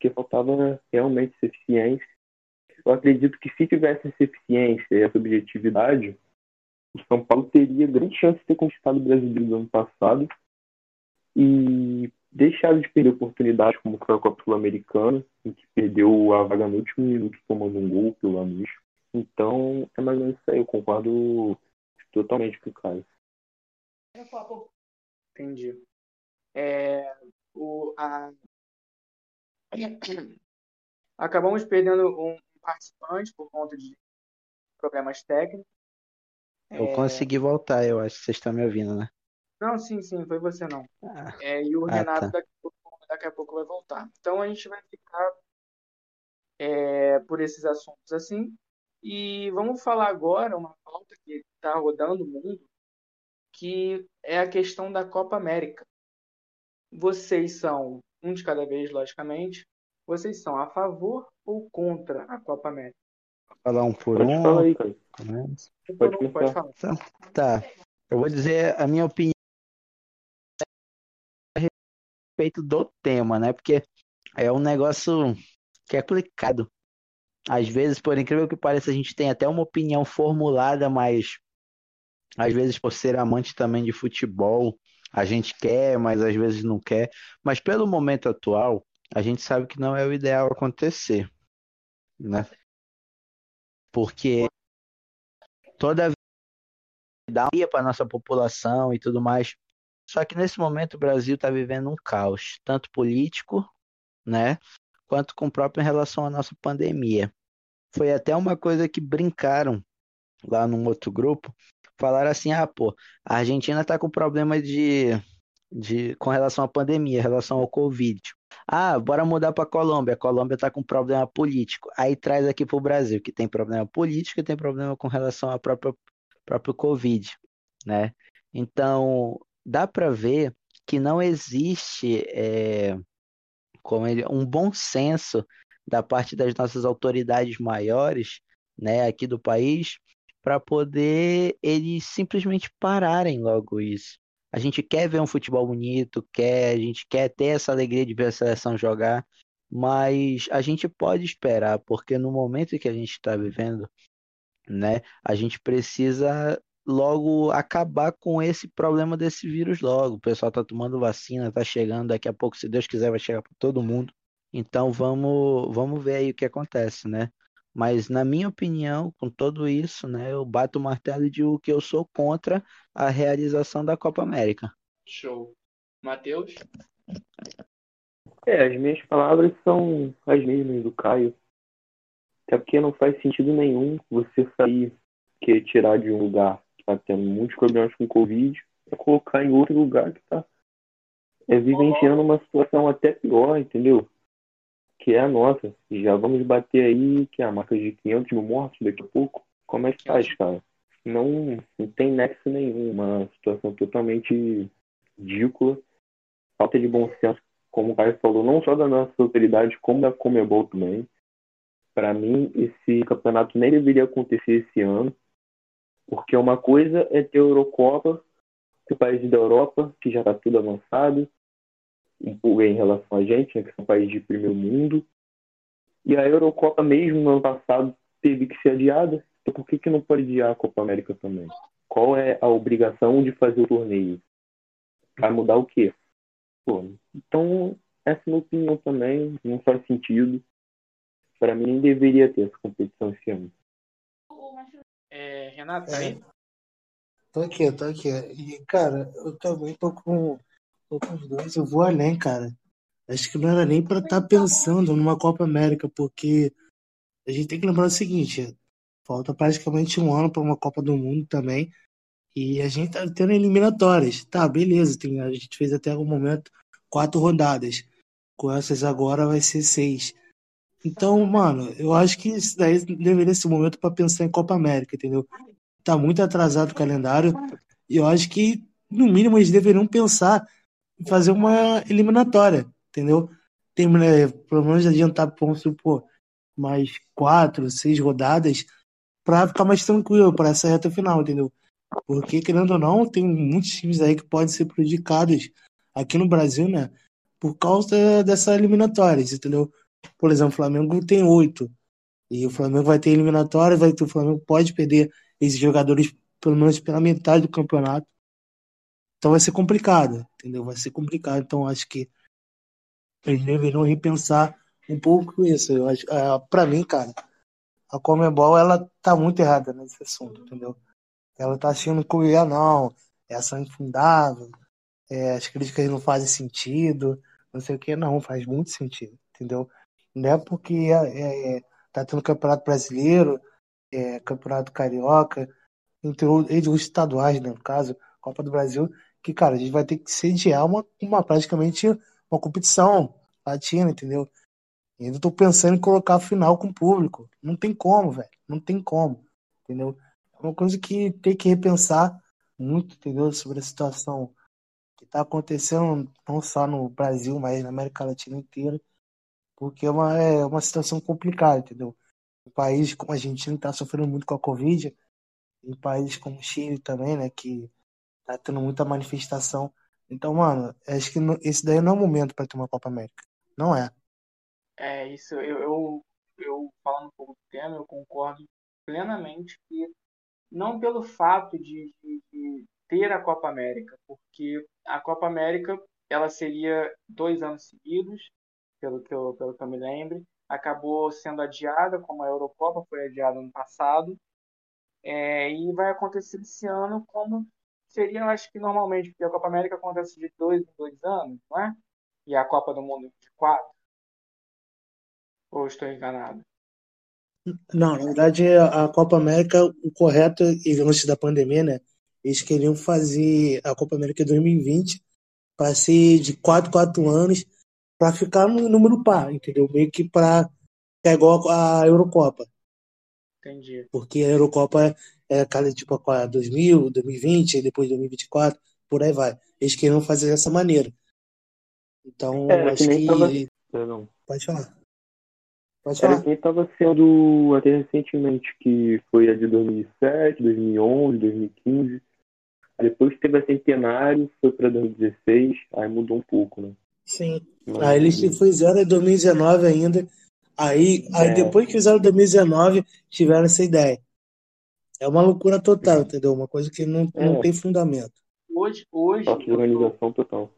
porque faltava realmente essa eficiência. Eu acredito que se tivesse essa eficiência e essa objetividade, o São Paulo teria grande chance de ter conquistado o brasileiro do ano passado e deixado de perder oportunidades como foi a Copa Sul-Americana, em que perdeu a vaga no último minuto tomando um gol pelo Lanús. Então, é mais ou menos isso aí. Eu concordo totalmente com o Caio. Entendi. É, o, a, Acabamos perdendo um participante por conta de problemas técnicos. Eu é... consegui voltar, eu acho que vocês estão me ouvindo, né? Não, sim, sim, foi você não. Ah. É, e o ah, Renato tá. daqui, a pouco, daqui, a pouco, vai voltar. Então a gente vai ficar é, por esses assuntos assim. E vamos falar agora uma pauta que está rodando o mundo, que é a questão da Copa América. Vocês são um de cada vez, logicamente. Vocês são a favor ou contra a Copa América? Vou falar um por pode um. Falar aí, cara. Pode, pode falar. Tá, tá. Eu vou dizer a minha opinião a respeito do tema, né? Porque é um negócio que é complicado. Às vezes, por incrível que pareça, a gente tem até uma opinião formulada, mas às vezes por ser amante também de futebol, a gente quer, mas às vezes não quer. Mas pelo momento atual, a gente sabe que não é o ideal acontecer, né? Porque toda vida para nossa população e tudo mais. Só que nesse momento o Brasil está vivendo um caos, tanto político, né, quanto com próprio em relação à nossa pandemia. Foi até uma coisa que brincaram lá num outro grupo. Falaram assim: ah, pô, a Argentina tá com problema de, de com relação à pandemia, em relação ao Covid. Ah, bora mudar para Colômbia. A Colômbia tá com problema político. Aí traz aqui pro Brasil, que tem problema político e tem problema com relação ao próprio, próprio Covid, né? Então, dá para ver que não existe é, como ele, um bom senso da parte das nossas autoridades maiores, né, aqui do país, para poder eles simplesmente pararem logo isso. A gente quer ver um futebol bonito, quer, a gente quer ter essa alegria de ver a seleção jogar, mas a gente pode esperar, porque no momento que a gente está vivendo, né, a gente precisa logo acabar com esse problema desse vírus logo. O pessoal tá tomando vacina, tá chegando, daqui a pouco, se Deus quiser, vai chegar para todo mundo. Então vamos, vamos ver aí o que acontece, né? Mas na minha opinião, com tudo isso, né, eu bato o martelo e digo que eu sou contra a realização da Copa América. Show. Matheus? É, as minhas palavras são as mesmas do Caio. Até porque não faz sentido nenhum você sair, que tirar de um lugar que está tendo muitos problemas com Covid, para colocar em outro lugar que está é, vivenciando uma situação até pior, entendeu? Que é a nossa. Já vamos bater aí que é a marca de 500 mil mortos daqui a pouco. Como é que faz, cara? Não, não tem nexo nenhum. Uma situação totalmente ridícula. Falta de bom senso, como o Caio falou, não só da nossa autoridade, como da Comebol também. Para mim, esse campeonato nem deveria acontecer esse ano. Porque uma coisa é ter Eurocopa, o país da Europa, que já está tudo avançado, em relação a gente, né, que são países de primeiro mundo. E a Eurocopa mesmo no ano passado teve que ser adiada. Então por que, que não pode adiar a Copa América também? Qual é a obrigação de fazer o torneio? Vai mudar o quê? Pô, então, essa é a minha opinião também, não faz sentido. Para mim, nem deveria ter essa competição esse ano. É, Renato, tá aí? Tô aqui, tô aqui. E, cara, eu também tô com, tô com os dois. Eu vou além, cara. Acho que não era nem para estar tá pensando numa Copa América, porque a gente tem que lembrar o seguinte: falta praticamente um ano para uma Copa do Mundo também. E a gente tá tendo eliminatórias. Tá, beleza. Tem, a gente fez até o momento quatro rodadas. Com essas agora vai ser seis. Então, mano, eu acho que isso daí deveria ser o momento para pensar em Copa América, entendeu? Tá muito atrasado o calendário e eu acho que, no mínimo, eles deveriam pensar fazer uma eliminatória, entendeu? Tem, né, pelo menos adiantar, vamos supor, mais quatro, seis rodadas para ficar mais tranquilo para essa reta final, entendeu? Porque, querendo ou não, tem muitos times aí que podem ser prejudicados aqui no Brasil, né? Por causa dessa eliminatórias, entendeu? Por exemplo, o Flamengo tem oito. E o Flamengo vai ter eliminatória, vai ter, o Flamengo pode perder esses jogadores pelo menos pela metade do campeonato. Então vai ser complicado, entendeu? Vai ser complicado. Então acho que eles deveriam repensar um pouco isso. Eu acho, é, para mim, cara, a Comebol ela tá muito errada nesse assunto, entendeu? Ela tá achando que ah, não, é ação infundável, é, as críticas não fazem sentido, não sei o que, não, faz muito sentido, entendeu? Não é porque é, é, tá tendo campeonato brasileiro, é, campeonato carioca, entre os estaduais, né, no caso, Copa do Brasil, que, cara, a gente vai ter que sediar uma, uma praticamente uma competição latina, entendeu? E ainda tô pensando em colocar a final com o público. Não tem como, velho. Não tem como, entendeu? É uma coisa que tem que repensar muito, entendeu? Sobre a situação que tá acontecendo não só no Brasil, mas na América Latina inteira porque é uma, é uma situação complicada, entendeu? Um país como a Argentina está sofrendo muito com a Covid, em países como o Chile também, né, que tá tendo muita manifestação. Então, mano, acho que esse daí não é o momento para ter uma Copa América. Não é. É, isso, eu, eu, eu falando um pouco do tema, eu concordo plenamente que não pelo fato de, de, de ter a Copa América, porque a Copa América ela seria dois anos seguidos, pelo que eu, pelo que eu me lembre. Acabou sendo adiada, como a Eurocopa foi adiada no passado. É, e vai acontecer esse ano como seria, acho que normalmente, porque a Copa América acontece de dois em dois anos, não é? E a Copa do Mundo de quatro. Ou estou enganado? Não, na verdade, a Copa América, o correto, e antes da pandemia, né? Eles queriam fazer a Copa América 2020 para ser de 4, 4 anos, para ficar no número par, entendeu? Meio que para. É igual a Eurocopa. Entendi. Porque a Eurocopa é cada tipo a 2000, 2020, depois 2024, por aí vai. Eles queriam fazer dessa maneira. Então, É, acho que tava. Perdão. Pode falar. Pode Era falar. quem estava sendo até recentemente, que foi a de 2007, 2011, 2015. Depois teve a Centenário, foi para 2016, aí mudou um pouco, né? Sim. Mas, Aí eles fizeram em 2019 ainda. Aí, aí É. depois que fizeram em 2019, tiveram essa ideia. É uma loucura total, entendeu? Uma coisa que não, não É. tem fundamento. Hoje, hoje, eu sou, organização total.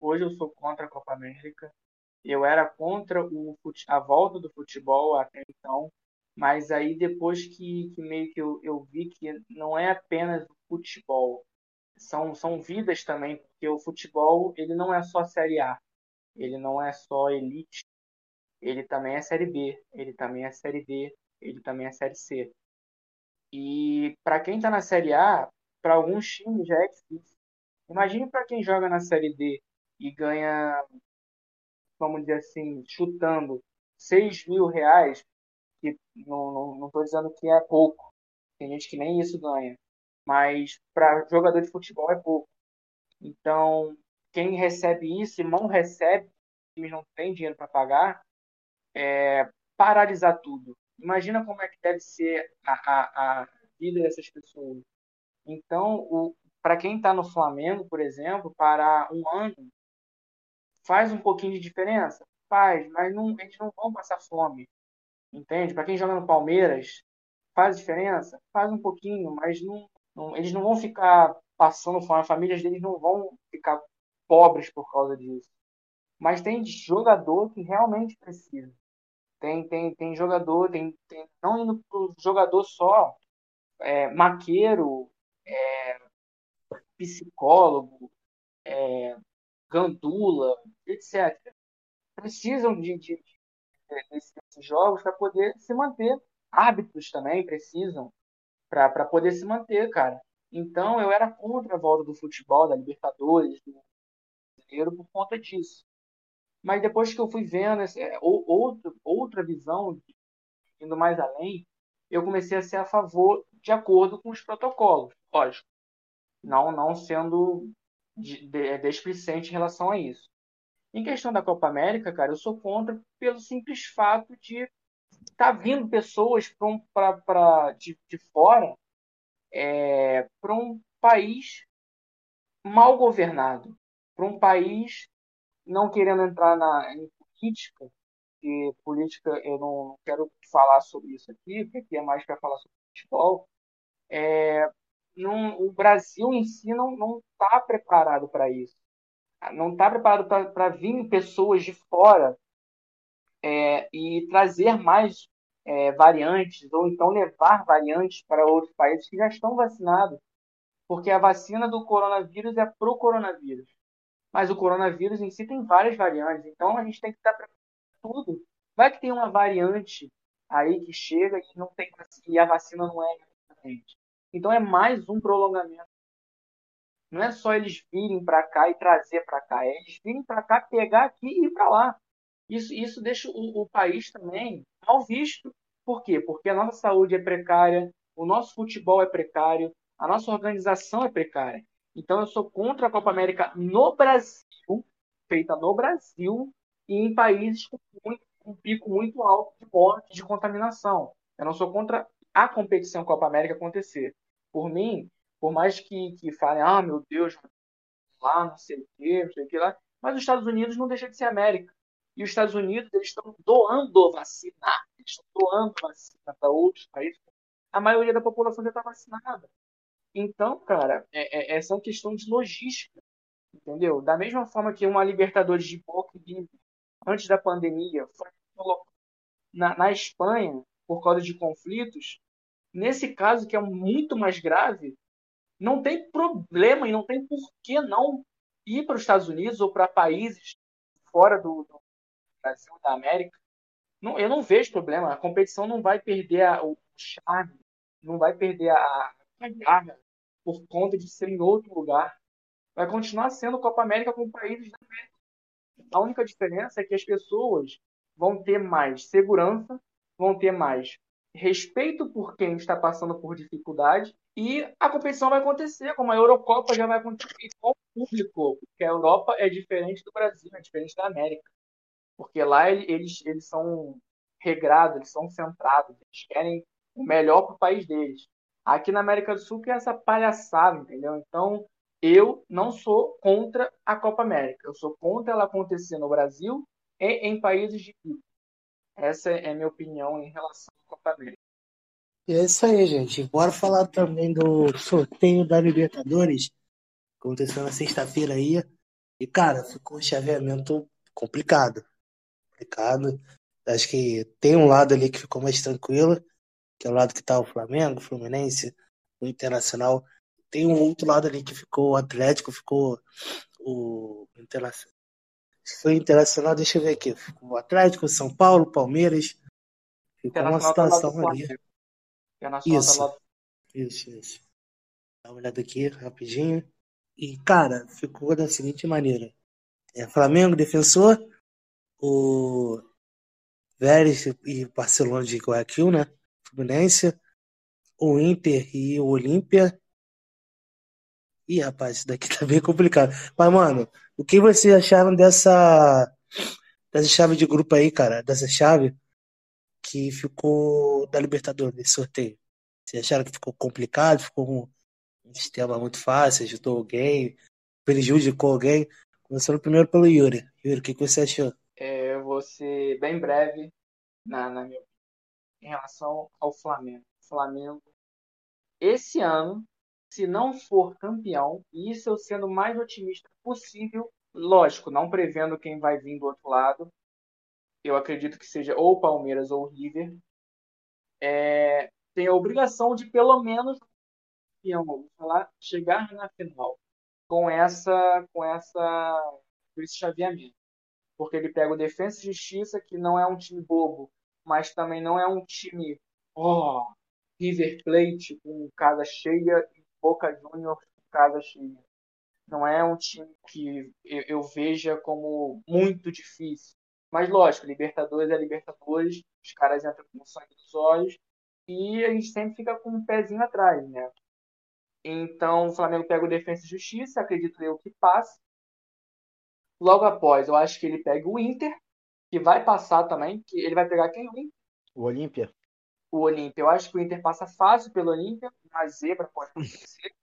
hoje eu sou contra a Copa América. Eu era contra o, fute- a volta do futebol até então, mas aí depois que, que meio que eu, eu vi que não é apenas o futebol, são, são vidas também, porque o futebol ele não é só Série A, ele não é só elite, ele também é Série B, ele também é Série D, ele também é Série C. E para quem está na Série A, para alguns times já é difícil. Imagine para quem joga na Série D e ganha, vamos dizer assim, chutando 6 mil reais, que não estou dizendo que é pouco, tem gente que nem isso ganha, mas para jogador de futebol é pouco. Então, quem recebe isso e não recebe, times não têm dinheiro para pagar, é paralisar tudo. Imagina como é que deve ser a, a, a vida dessas pessoas. Então, para quem está no Flamengo, por exemplo, parar um ano faz um pouquinho de diferença? Faz, mas não, eles não vão passar fome. Entende? Para quem joga no Palmeiras, faz diferença? Faz um pouquinho, mas não, não, eles não vão ficar passando fome. As famílias deles não vão ficar pobres por causa disso. Mas tem jogador que realmente precisa. Tem, tem, tem jogador, tem, tem não indo pro jogador só, é, maqueiro, é, psicólogo, é, gandula, etc. Precisam de, de, de desses jogos para poder se manter. Árbitros também precisam para poder se manter, cara. Então eu era contra a volta do futebol, da Libertadores, do brasileiro, por conta disso. Mas depois que eu fui vendo esse, outra, outra visão, indo mais além, eu comecei a ser a favor de acordo com os protocolos, lógico. Não, não sendo de, de, desplicente em relação a isso. Em questão da Copa América, cara, eu sou contra pelo simples fato de estar tá vindo pessoas pra, pra, de, de fora é, para um país mal governado, para um país não querendo entrar na, em política, porque política eu não quero falar sobre isso aqui, porque aqui é mais para falar sobre futebol. É, não, o Brasil em si não está preparado para isso. Não está preparado para vir pessoas de fora é, e trazer mais é, variantes, ou então levar variantes para outros países que já estão vacinados. Porque a vacina do coronavírus é pro coronavírus. Mas o coronavírus em si tem várias variantes. Então a gente tem que estar preparado para tudo. Vai que tem uma variante aí que chega e não tem e a vacina não é exatamente. Então é mais um prolongamento. Não é só eles virem para cá e trazer para cá, é eles virem para cá, pegar aqui e ir para lá. Isso, isso deixa o, o, país também mal visto. Por quê? Porque a nossa saúde é precária, o nosso futebol é precário, a nossa organização é precária. Então eu sou contra a Copa América no Brasil, feita no Brasil e em países com, muito, um pico muito alto de morte, de contaminação. Eu não sou contra a competição Copa América acontecer. Por mim, por mais que, que falem, ah, meu Deus, lá, não sei o quê, não sei o que lá, mas os Estados Unidos não deixa de ser América. E os Estados Unidos, eles estão doando vacina, eles estão doando vacina para outros países. A maioria da população já está vacinada. Então, cara, é, é, é uma questão de logística, entendeu? Da mesma forma que uma Libertadores de Boca antes da pandemia foi na, na Espanha por causa de conflitos, nesse caso que é muito mais grave, não tem problema e não tem por que não ir para os Estados Unidos ou para países fora do, do Brasil, da América, não, eu não vejo problema. A competição não vai perder a, o charme, não vai perder a, a garra por conta de ser em outro lugar. Vai continuar sendo Copa América com países da América. A única diferença é que as pessoas vão ter mais segurança, vão ter mais respeito por quem está passando por dificuldade e a competição vai acontecer, como a Eurocopa já vai acontecer com o público, porque a Europa é diferente do Brasil, é diferente da América. Porque lá eles, eles são regrados, eles são centrados, eles querem o melhor para o país deles. Aqui na América do Sul que é essa palhaçada, entendeu? Então, eu não sou contra a Copa América. Eu sou contra ela acontecer no Brasil e em países de rico. Essa é a minha opinião em relação à Copa América. É isso aí, gente. Bora falar também do sorteio da Libertadores. Aconteceu na sexta-feira aí. E, cara, ficou um chaveamento complicado. Complicado. Acho que tem um lado ali que ficou mais tranquilo, que é o lado que tá o Flamengo, o Fluminense, o Internacional. Tem um outro lado ali que ficou o Atlético, ficou o Internacional foi internacional, deixa eu ver aqui. O Atlético, São Paulo, Palmeiras. Ficou uma situação ali. Isso. Isso, isso. Dá uma olhada aqui rapidinho. E, cara, ficou da seguinte maneira. É Flamengo, defensor. O Vélez e Barcelona de Guayaquil, né? Fluminense. O Inter e o Olímpia. Ih, rapaz, isso daqui tá bem complicado. Mas, mano, o que vocês acharam dessa, dessa chave de grupo aí, cara? Dessa chave que ficou da Libertadores, nesse sorteio? Vocês acharam que ficou complicado? Ficou um sistema muito fácil? Ajudou alguém? Prejudicou alguém? Começando primeiro pelo Yuri. Yuri, o que, você achou? É, eu vou ser bem breve na, na minha em relação ao Flamengo. Flamengo, esse ano, se não for campeão, e isso eu sendo o mais otimista possível, lógico, não prevendo quem vai vir do outro lado, eu acredito que seja ou Palmeiras ou River, é, tem a obrigação de pelo menos falar, chegar na final com essa com essa com esse chaveamento. Porque ele pega o Defensa e Justiça, que não é um time bobo, mas também não é um time oh, River Plate com casa cheia Boca Juniors casa cheia. Não é um time que eu, eu veja como muito difícil. Mas lógico, Libertadores é Libertadores, os caras entram com sangue nos olhos e a gente sempre fica com um pezinho atrás, né? Então o Flamengo pega o Defensa e Justiça, acredito eu que passe. Logo após, eu acho que ele pega o Inter, que vai passar também, que ele vai pegar quem? O? O Olímpia o Olímpia. Eu acho que o Inter passa fácil pelo Olímpia, uma zebra pode acontecer.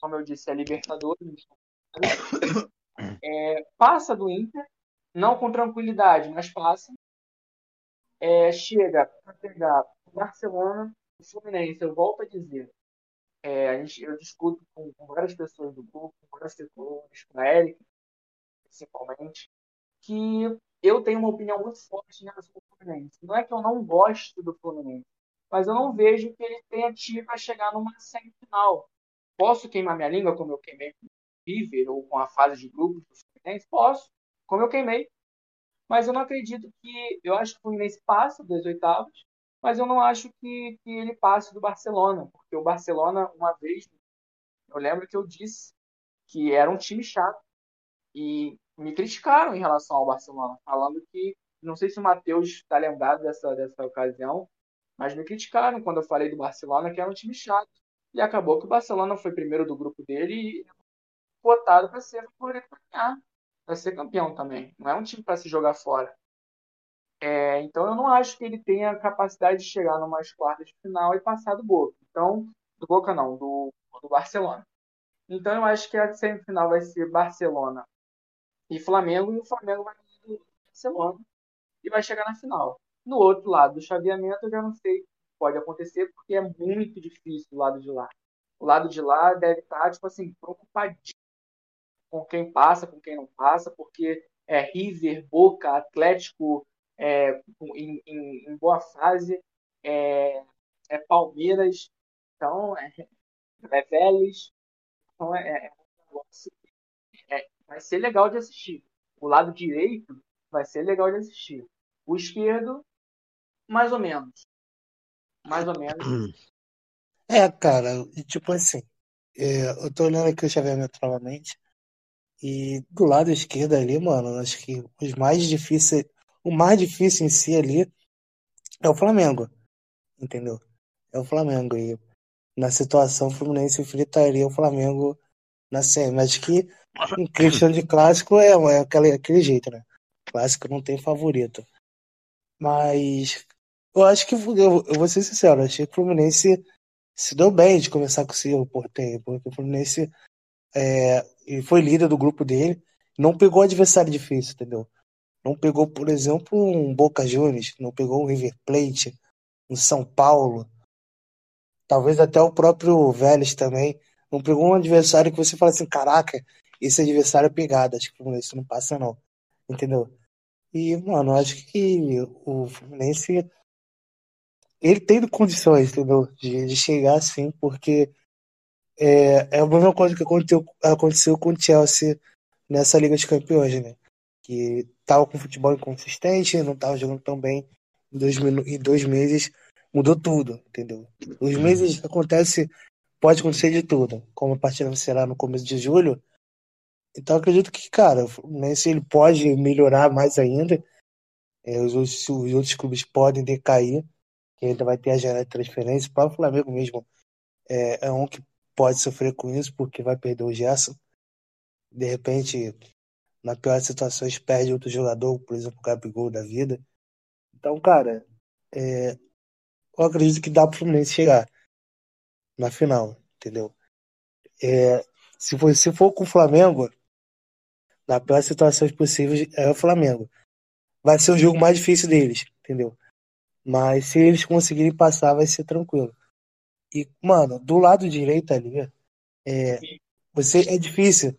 Como eu disse, é Libertadores. É, passa do Inter, não com tranquilidade, mas passa. É, chega para pegar o Barcelona, o Fluminense, eu volto a dizer. É, a gente, eu discuto com, com, várias pessoas do grupo, com vários setores, com a Eric, principalmente, que eu tenho uma opinião muito forte em relação ao Fluminense. Não é que eu não gosto do Fluminense, mas eu não vejo que ele tenha time para chegar numa semifinal. Posso queimar minha língua como eu queimei com o River ou com a fase de grupos do Fluminense? Posso, como eu queimei. Mas eu não acredito que. Eu acho que o Fluminense passa das oitavas, mas eu não acho que, que ele passe do Barcelona, porque o Barcelona, uma vez, eu lembro que eu disse que era um time chato. E me criticaram em relação ao Barcelona, falando que. Não sei se o Matheus está lembrado dessa, dessa ocasião, mas me criticaram quando eu falei do Barcelona que era um time chato. E acabou que o Barcelona foi primeiro do grupo dele e votado para ser para ser campeão também. Não é um time para se jogar fora. É, então eu não acho que ele tenha capacidade de chegar numas quartas de final e passar do Boca. Então, do Boca não, do, do Barcelona. Então eu acho que a semifinal vai ser Barcelona e Flamengo, e o Flamengo vai ganhar do Barcelona e vai chegar na final. No outro lado do chaveamento, eu já não sei pode acontecer, porque é muito difícil do lado de lá. O lado de lá deve estar, tipo assim, preocupadinho com quem passa, com quem não passa, porque é River, Boca, Atlético é, em, em, em, boa fase, é, é Palmeiras, então é, é Vélez, então é, é um negócio vai ser legal de assistir. O lado direito vai ser legal de assistir. O esquerdo mais ou menos. Mais ou menos. É, cara, tipo assim, é, eu tô olhando aqui o chaveamento novamente. E do lado esquerdo ali, mano, acho que os mais difíceis, o mais difícil em si ali é o Flamengo. Entendeu? É o Flamengo. E na situação, o Fluminense enfrentaria o Flamengo na semi. Acho que em questão de clássico é, é aquele, aquele jeito, né? Clássico não tem favorito. Mas eu acho que, eu, eu vou ser sincero, achei que o Fluminense se deu bem de começar com o seu porteio, porque o Fluminense é, foi líder do grupo dele, não pegou adversário difícil, entendeu? Não pegou, por exemplo, um Boca Juniors, não pegou um River Plate, um São Paulo, talvez até o próprio Vélez também. Não pegou um adversário que você fala assim, caraca, esse adversário é pegado, acho que o Fluminense não passa não, entendeu? E, mano, acho que o Fluminense ele tem condições, entendeu? De, de chegar assim, porque é, é a mesma coisa que aconteceu, aconteceu com o Chelsea nessa Liga de Campeões, né? Que tava com futebol inconsistente, não tava jogando tão bem em dois, em dois meses, mudou tudo, entendeu? Os meses acontece, pode acontecer de tudo, como a partida será no começo de julho. Então acredito que, cara, né, se ele pode melhorar mais ainda, é, os, outros, os outros clubes podem decair que ainda vai ter a janela de transferência. Para o Flamengo mesmo, é, é, um que pode sofrer com isso, porque vai perder o Gerson. De repente, na pior das situações, perde outro jogador, por exemplo, o Gabigol da vida. Então, cara, é, eu acredito que dá para o Fluminense chegar na final, entendeu? É, se, for, se for com o Flamengo, na pior situações possíveis, é o Flamengo. Vai ser o jogo mais difícil deles, entendeu? Mas se eles conseguirem passar, vai ser tranquilo. E, mano, do lado direito ali, é, você, é difícil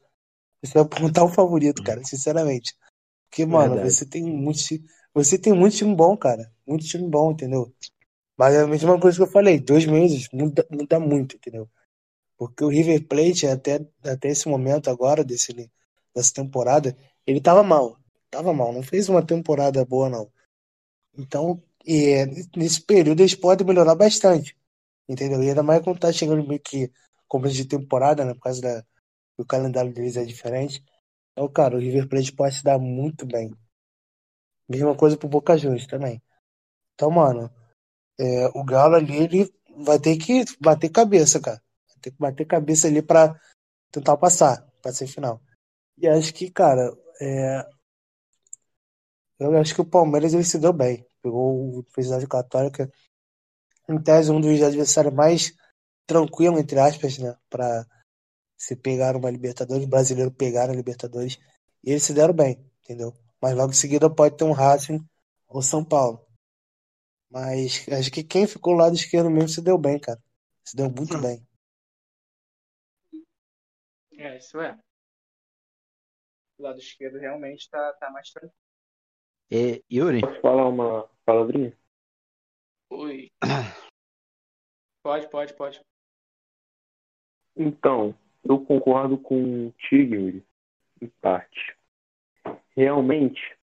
você apontar o favorito, cara, sinceramente. Porque, mano, Verdade. você tem muito. Você tem muito time bom, cara. Muito time bom, entendeu? Mas é a mesma coisa que eu falei, dois meses muda, muda muito, entendeu? Porque o River Plate, até, até esse momento agora, desse, dessa temporada, ele tava mal. Tava mal, não fez uma temporada boa, não. Então, e nesse período eles podem melhorar bastante. Entendeu? E ainda mais quando tá chegando meio que começo de temporada, né? Por causa da, do calendário deles é diferente. Então, cara, o River Plate pode se dar muito bem. Mesma coisa pro Boca Juniors também. Então, mano, é, o Galo ali, ele vai ter que bater cabeça, cara. Vai ter que bater cabeça ali pra tentar passar, pra ser final. E acho que, cara, é... eu acho que o Palmeiras ele se deu bem pegou o Universidade Católica, em tese, um dos adversários mais tranquilo, entre aspas, né? Para se pegar uma Libertadores, o brasileiro pegar a Libertadores. E eles se deram bem, entendeu? Mas logo em seguida pode ter um Racing ou São Paulo. Mas acho que quem ficou do lado esquerdo mesmo se deu bem, cara. Se deu muito hum. bem. É, isso é. O lado esquerdo realmente tá, tá mais tranquilo. E, Yuri? Posso falar uma palavrinha? Oi. Pode, pode, pode. Então, eu concordo com o Yuri, em parte. Realmente,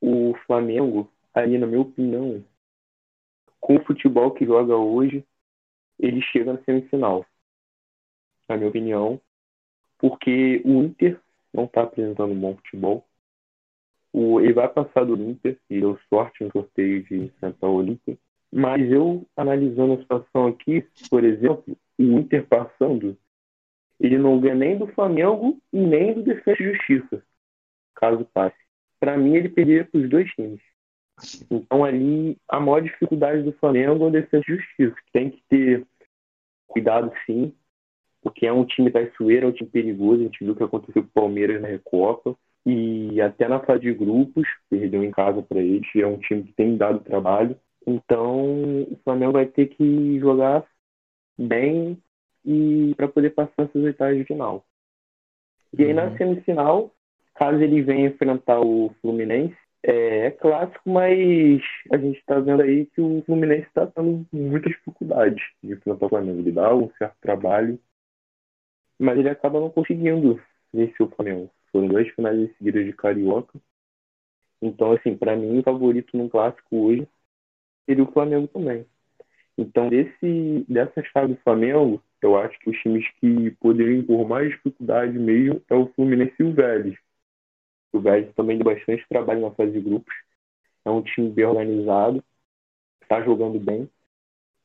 o Flamengo, ali na minha opinião, com o futebol que joga hoje, ele chega na semifinal. Na minha opinião, porque o Inter não está apresentando um bom futebol. O, ele vai passar do Inter, e deu sorte no sorteio de o Olímpia. Mas eu, analisando a situação aqui, por exemplo, o Inter passando, ele não ganha nem do Flamengo e nem do Defesa e Justiça, caso passe. Para mim, ele perderia para os dois times. Então, ali, a maior dificuldade do Flamengo é o Defesa e Justiça. Tem que ter cuidado, sim, porque é um time traiçoeiro, é um time perigoso. A gente viu o que aconteceu com o Palmeiras na Recopa. E até na fase de grupos, perdeu em casa para eles. É um time que tem dado trabalho. Então, o Flamengo vai ter que jogar bem e para poder passar essas oitavas de final. E aí, uhum. na semifinal, caso ele venha enfrentar o Fluminense, é, é clássico, mas a gente está vendo aí que o Fluminense está tendo muitas dificuldades de enfrentar o Flamengo. Ele dá um certo trabalho, mas ele acaba não conseguindo vencer o Flamengo. Foram duas finais seguidas de Carioca. Então, assim, para mim, o favorito num clássico hoje seria o Flamengo também. Então, desse, dessa chave do Flamengo, eu acho que os times que poderiam impor mais dificuldade mesmo é o Fluminense e o Vélez. O Vélez também deu bastante trabalho na fase de grupos. É um time bem organizado, está jogando bem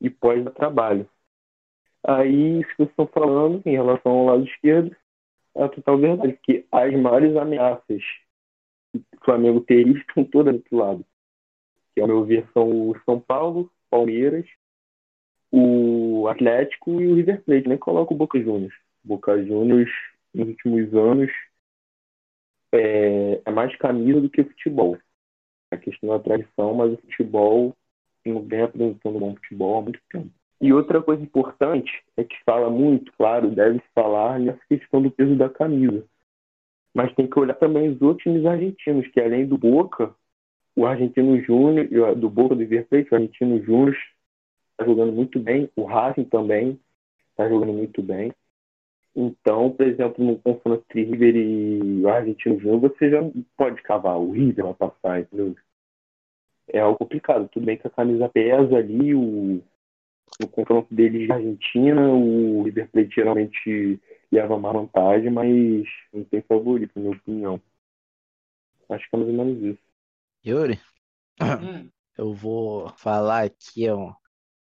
e pode dar trabalho. Aí, isso que vocês estão falando em relação ao lado esquerdo, é a total verdade, porque as maiores ameaças que o Flamengo teria estão todas do lado. Que, ao meu ver, são o São Paulo, Palmeiras, o Atlético e o River Plate. Nem coloco o Boca Juniors. Boca Juniors, nos últimos anos, é, é mais camisa do que futebol. A questão da tradição, mas o futebol não vem apresentando bom futebol há muito tempo. E outra coisa importante é que fala muito, claro, deve se falar nessa questão do peso da camisa. Mas tem que olhar também os outros times argentinos, que além do Boca, o Argentino Júnior, do Boca do Plate, o Argentino Júnior está jogando muito bem, o Racing também está jogando muito bem. Então, por exemplo, no confronto entre River e o Argentino Júnior, você já pode cavar, o River vai passar, entendeu? É algo complicado. Tudo bem que a camisa pesa ali, o, no confronto deles de Argentina, o River Plate geralmente leva uma vantagem, mas não tem favorito, na minha opinião. Acho que é mais ou menos isso. Yuri, hum. eu vou falar aqui ó,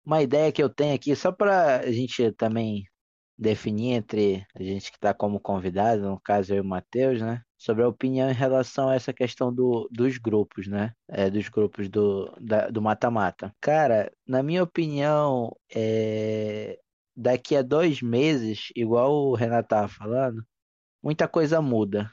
uma ideia que eu tenho aqui, só para a gente também definir entre a gente que está como convidado, no caso eu e o Matheus, né? Sobre a opinião em relação a essa questão do, dos grupos, né? É, dos grupos do mata-mata. Cara, na minha opinião, é, daqui a dois meses, igual o Renato estava falando, muita coisa muda,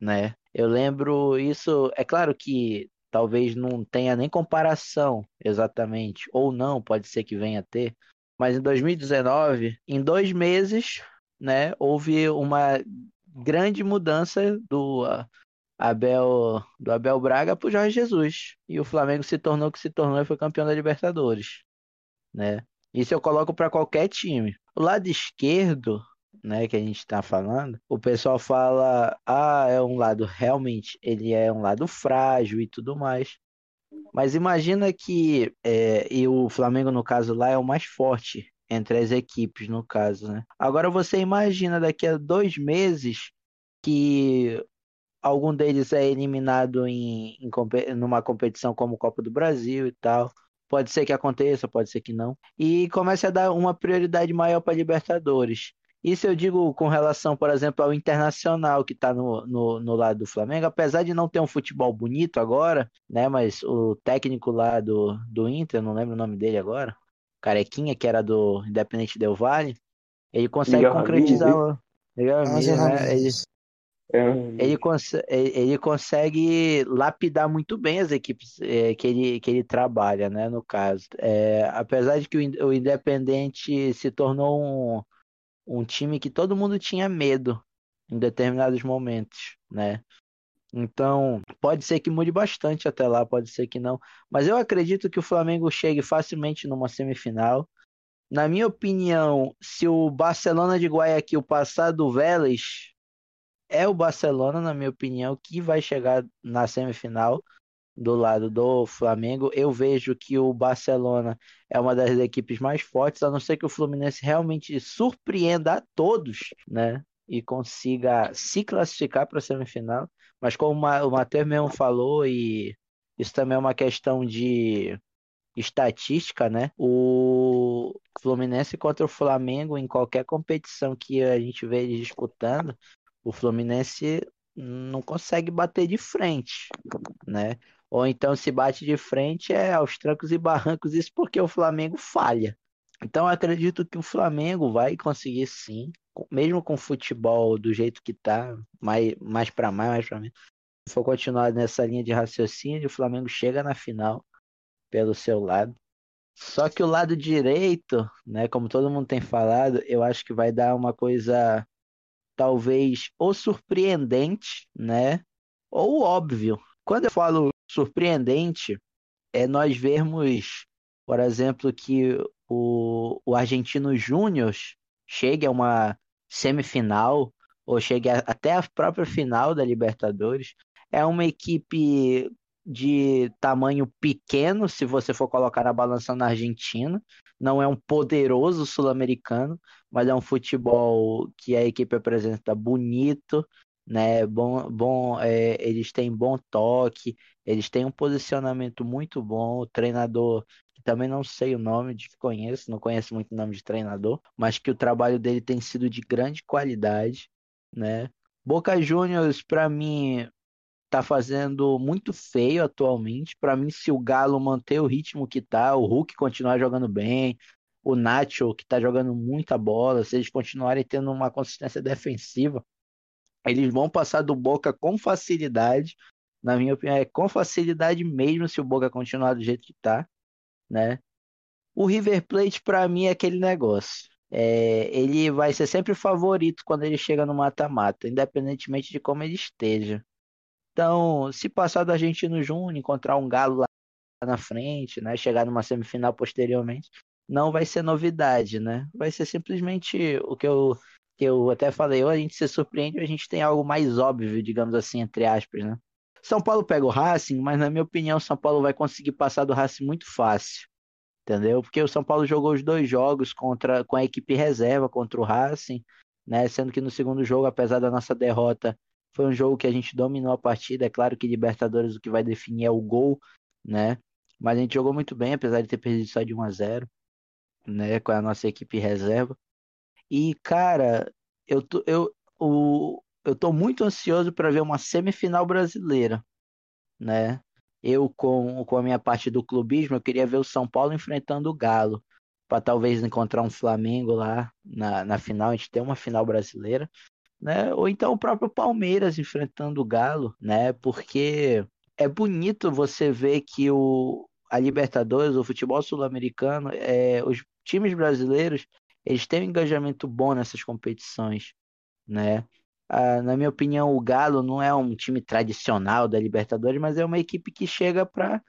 né? Eu lembro isso, é claro que talvez não tenha nem comparação exatamente, ou não, pode ser que venha a ter, mas em 2019, em dois meses, né, houve uma grande mudança do Abel, do Abel Braga para o Jorge Jesus. E o Flamengo se tornou o que se tornou e foi campeão da Libertadores. Né? Isso eu coloco para qualquer time. O lado esquerdo, né, que a gente está falando, o pessoal fala, ah, é um lado realmente, ele é um lado frágil e tudo mais. Mas imagina que é, e o Flamengo, no caso lá, é o mais forte entre as equipes, no caso, né? Agora você imagina daqui a dois meses que algum deles é eliminado em, em numa competição como Copa do Brasil e tal. Pode ser que aconteça, pode ser que não. E comece a dar uma prioridade maior para Libertadores. Isso eu digo com relação, por exemplo, ao Internacional que está no, no, no, lado do Flamengo, apesar de não ter um futebol bonito agora, né? Mas o técnico lá do, do Inter, não lembro o nome dele agora, Carequinha, que era do Independente Del Vale, ele consegue Miguel concretizar. o Miguel né? Ele, é. ele, cons ele consegue lapidar muito bem as equipes é, que, ele, que ele trabalha, né? No caso. É, apesar de que o, o Independente se tornou um um time que todo mundo tinha medo em determinados momentos, né? Então, pode ser que mude bastante até lá, pode ser que não. Mas eu acredito que o Flamengo chegue facilmente numa semifinal. Na minha opinião, se o Barcelona de Guayaquil passar do Vélez, é o Barcelona, na minha opinião, que vai chegar na semifinal do lado do Flamengo. Eu vejo que o Barcelona é uma das equipes mais fortes, a não ser que o Fluminense realmente surpreenda a todos, né? E consiga se classificar para a semifinal. Mas como o Matheus mesmo falou, e isso também é uma questão de estatística, né? O Fluminense contra o Flamengo em qualquer competição que a gente vê eles disputando, o Fluminense não consegue bater de frente, né? Ou então se bate de frente é aos trancos e barrancos, isso porque o Flamengo falha. Então acredito que o Flamengo vai conseguir sim, mesmo com o futebol do jeito que tá, mais, mais para mais, mais para menos. Se for continuar nessa linha de raciocínio, o Flamengo chega na final pelo seu lado. Só que o lado direito, né, como todo mundo tem falado, eu acho que vai dar uma coisa talvez ou surpreendente, né, ou óbvio. Quando eu falo surpreendente é nós vermos, por exemplo, que o, o Argentino Júnior chegue a uma semifinal ou chegue a, até a própria final da Libertadores. É uma equipe de tamanho pequeno, se você for colocar na balança na Argentina. Não é um poderoso sul-americano, mas é um futebol que a equipe apresenta bonito, né? Bom, bom, é, eles têm bom toque, eles têm um posicionamento muito bom. O treinador, que também não sei o nome de que conheço, não conheço muito o nome de treinador, mas que o trabalho dele tem sido de grande qualidade, né? Boca Juniors, para mim, tá fazendo muito feio atualmente. Para mim, se o Galo manter o ritmo que tá, o Hulk continuar jogando bem, o Nacho, que tá jogando muita bola, se eles continuarem tendo uma consistência defensiva, eles vão passar do Boca com facilidade. Na minha opinião, é com facilidade mesmo se o Boca continuar do jeito que tá, né? O River Plate, para mim, é aquele negócio. É, ele vai ser sempre favorito quando ele chega no mata-mata, independentemente de como ele esteja. Então, se passar do Argentino Júnior, encontrar um Galo lá na frente, né, chegar numa semifinal posteriormente, não vai ser novidade, né? Vai ser simplesmente o que eu, que eu até falei, ou a gente se surpreende ou a gente tem algo mais óbvio, digamos assim, entre aspas, né? São Paulo pega o Racing, mas na minha opinião, São Paulo vai conseguir passar do Racing muito fácil. Entendeu? Porque o São Paulo jogou os dois jogos contra com a equipe reserva contra o Racing, né? Sendo que no segundo jogo, apesar da nossa derrota, foi um jogo que a gente dominou a partida. É claro que Libertadores o que vai definir é o gol, né? Mas a gente jogou muito bem, apesar de ter perdido só de 1 a 0, né, com a nossa equipe reserva. E cara, eu tô, eu, o, eu tô muito ansioso para ver uma semifinal brasileira, né? Eu com, com a minha parte do clubismo, eu queria ver o São Paulo enfrentando o Galo, para talvez encontrar um Flamengo lá na, na final, a gente ter uma final brasileira né? Ou então o próprio Palmeiras enfrentando o Galo, né? Porque é bonito você ver que o, a Libertadores, o futebol sul-americano, é, os times brasileiros, eles têm um engajamento bom nessas competições, né? Ah, na minha opinião, o Galo não é um time tradicional da Libertadores, mas é uma equipe que chega para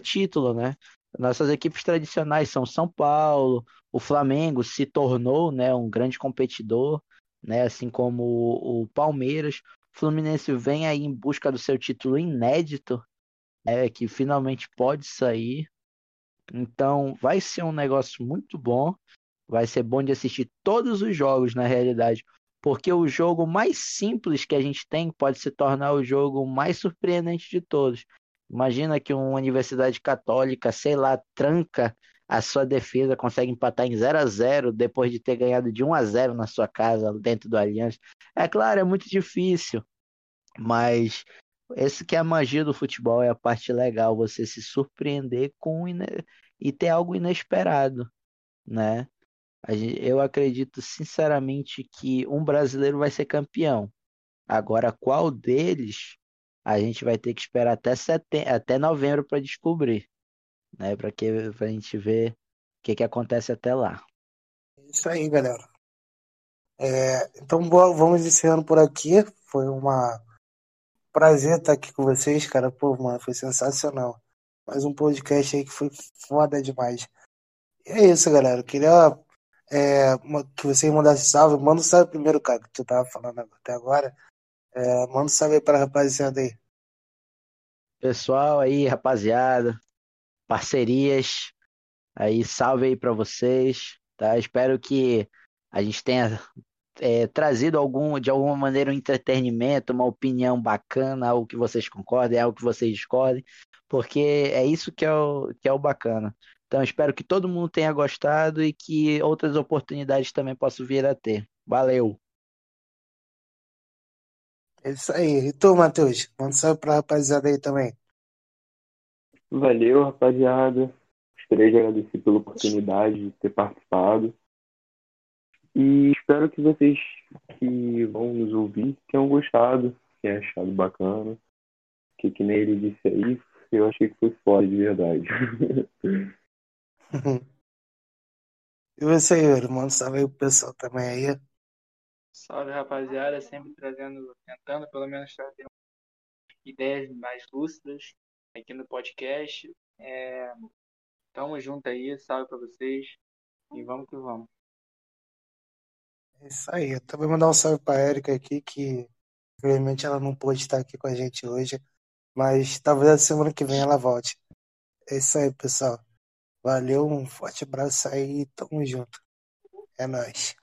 título, né? Nossas equipes tradicionais são São Paulo, o Flamengo se tornou, né, um grande competidor, né? Assim como o, o Palmeiras. O Fluminense vem aí em busca do seu título inédito, né? Que finalmente pode sair. Então vai ser um negócio muito bom. Vai ser bom de assistir todos os jogos, na realidade. Porque o jogo mais simples que a gente tem pode se tornar o jogo mais surpreendente de todos. Imagina que uma universidade católica, sei lá, tranca a sua defesa consegue empatar em 0 a 0 depois de ter ganhado de 1 a 0 na sua casa, dentro do Allianz. É claro, é muito difícil, mas esse que é a magia do futebol, é a parte legal, você se surpreender com e ter algo inesperado, né? Eu acredito sinceramente que um brasileiro vai ser campeão. Agora, qual deles a gente vai ter que esperar até, setem... até novembro para descobrir né? Para que a gente ver o que, que acontece até lá. Isso aí, galera. É, então vamos encerrando por aqui. Foi uma prazer estar aqui com vocês, cara. Pô, mano, foi sensacional. Mais um podcast aí que foi foda demais. E é isso, galera. Eu queria é, que vocês mandassem salve. Manda um salve primeiro, cara, que tu tava falando até agora. É, manda um salve aí pra rapaziada aí. Pessoal aí, rapaziada parcerias. Aí, salve aí para vocês, tá? Espero que a gente tenha é, trazido algum, de alguma maneira um entretenimento, uma opinião bacana, algo que vocês concordem, algo que vocês discordem, porque é isso que é o, que é o bacana. Então, espero que todo mundo tenha gostado e que outras oportunidades também possam vir a ter. Valeu! É isso aí. E tu, Matheus? Manda um salve pra rapaziada aí também. Valeu, rapaziada. Gostaria de agradecer pela oportunidade de ter participado. E espero que vocês que vão nos ouvir tenham gostado, tenham achado bacana. Que, que nem ele disse aí, eu achei que foi foda de verdade. e você, Yuri? Manda um salve aí pro pessoal também aí. Salve, rapaziada. Sempre trazendo, tentando pelo menos trazer ideias mais lúcidas aqui no podcast. É... Tamo junto aí, salve para vocês e vamos que vamos. É isso aí. Eu também mandar um salve pra Erika aqui, que infelizmente ela não pôde estar aqui com a gente hoje. Mas talvez a semana que vem ela volte. É isso aí, pessoal. Valeu, um forte abraço aí, tamo junto. É nóis.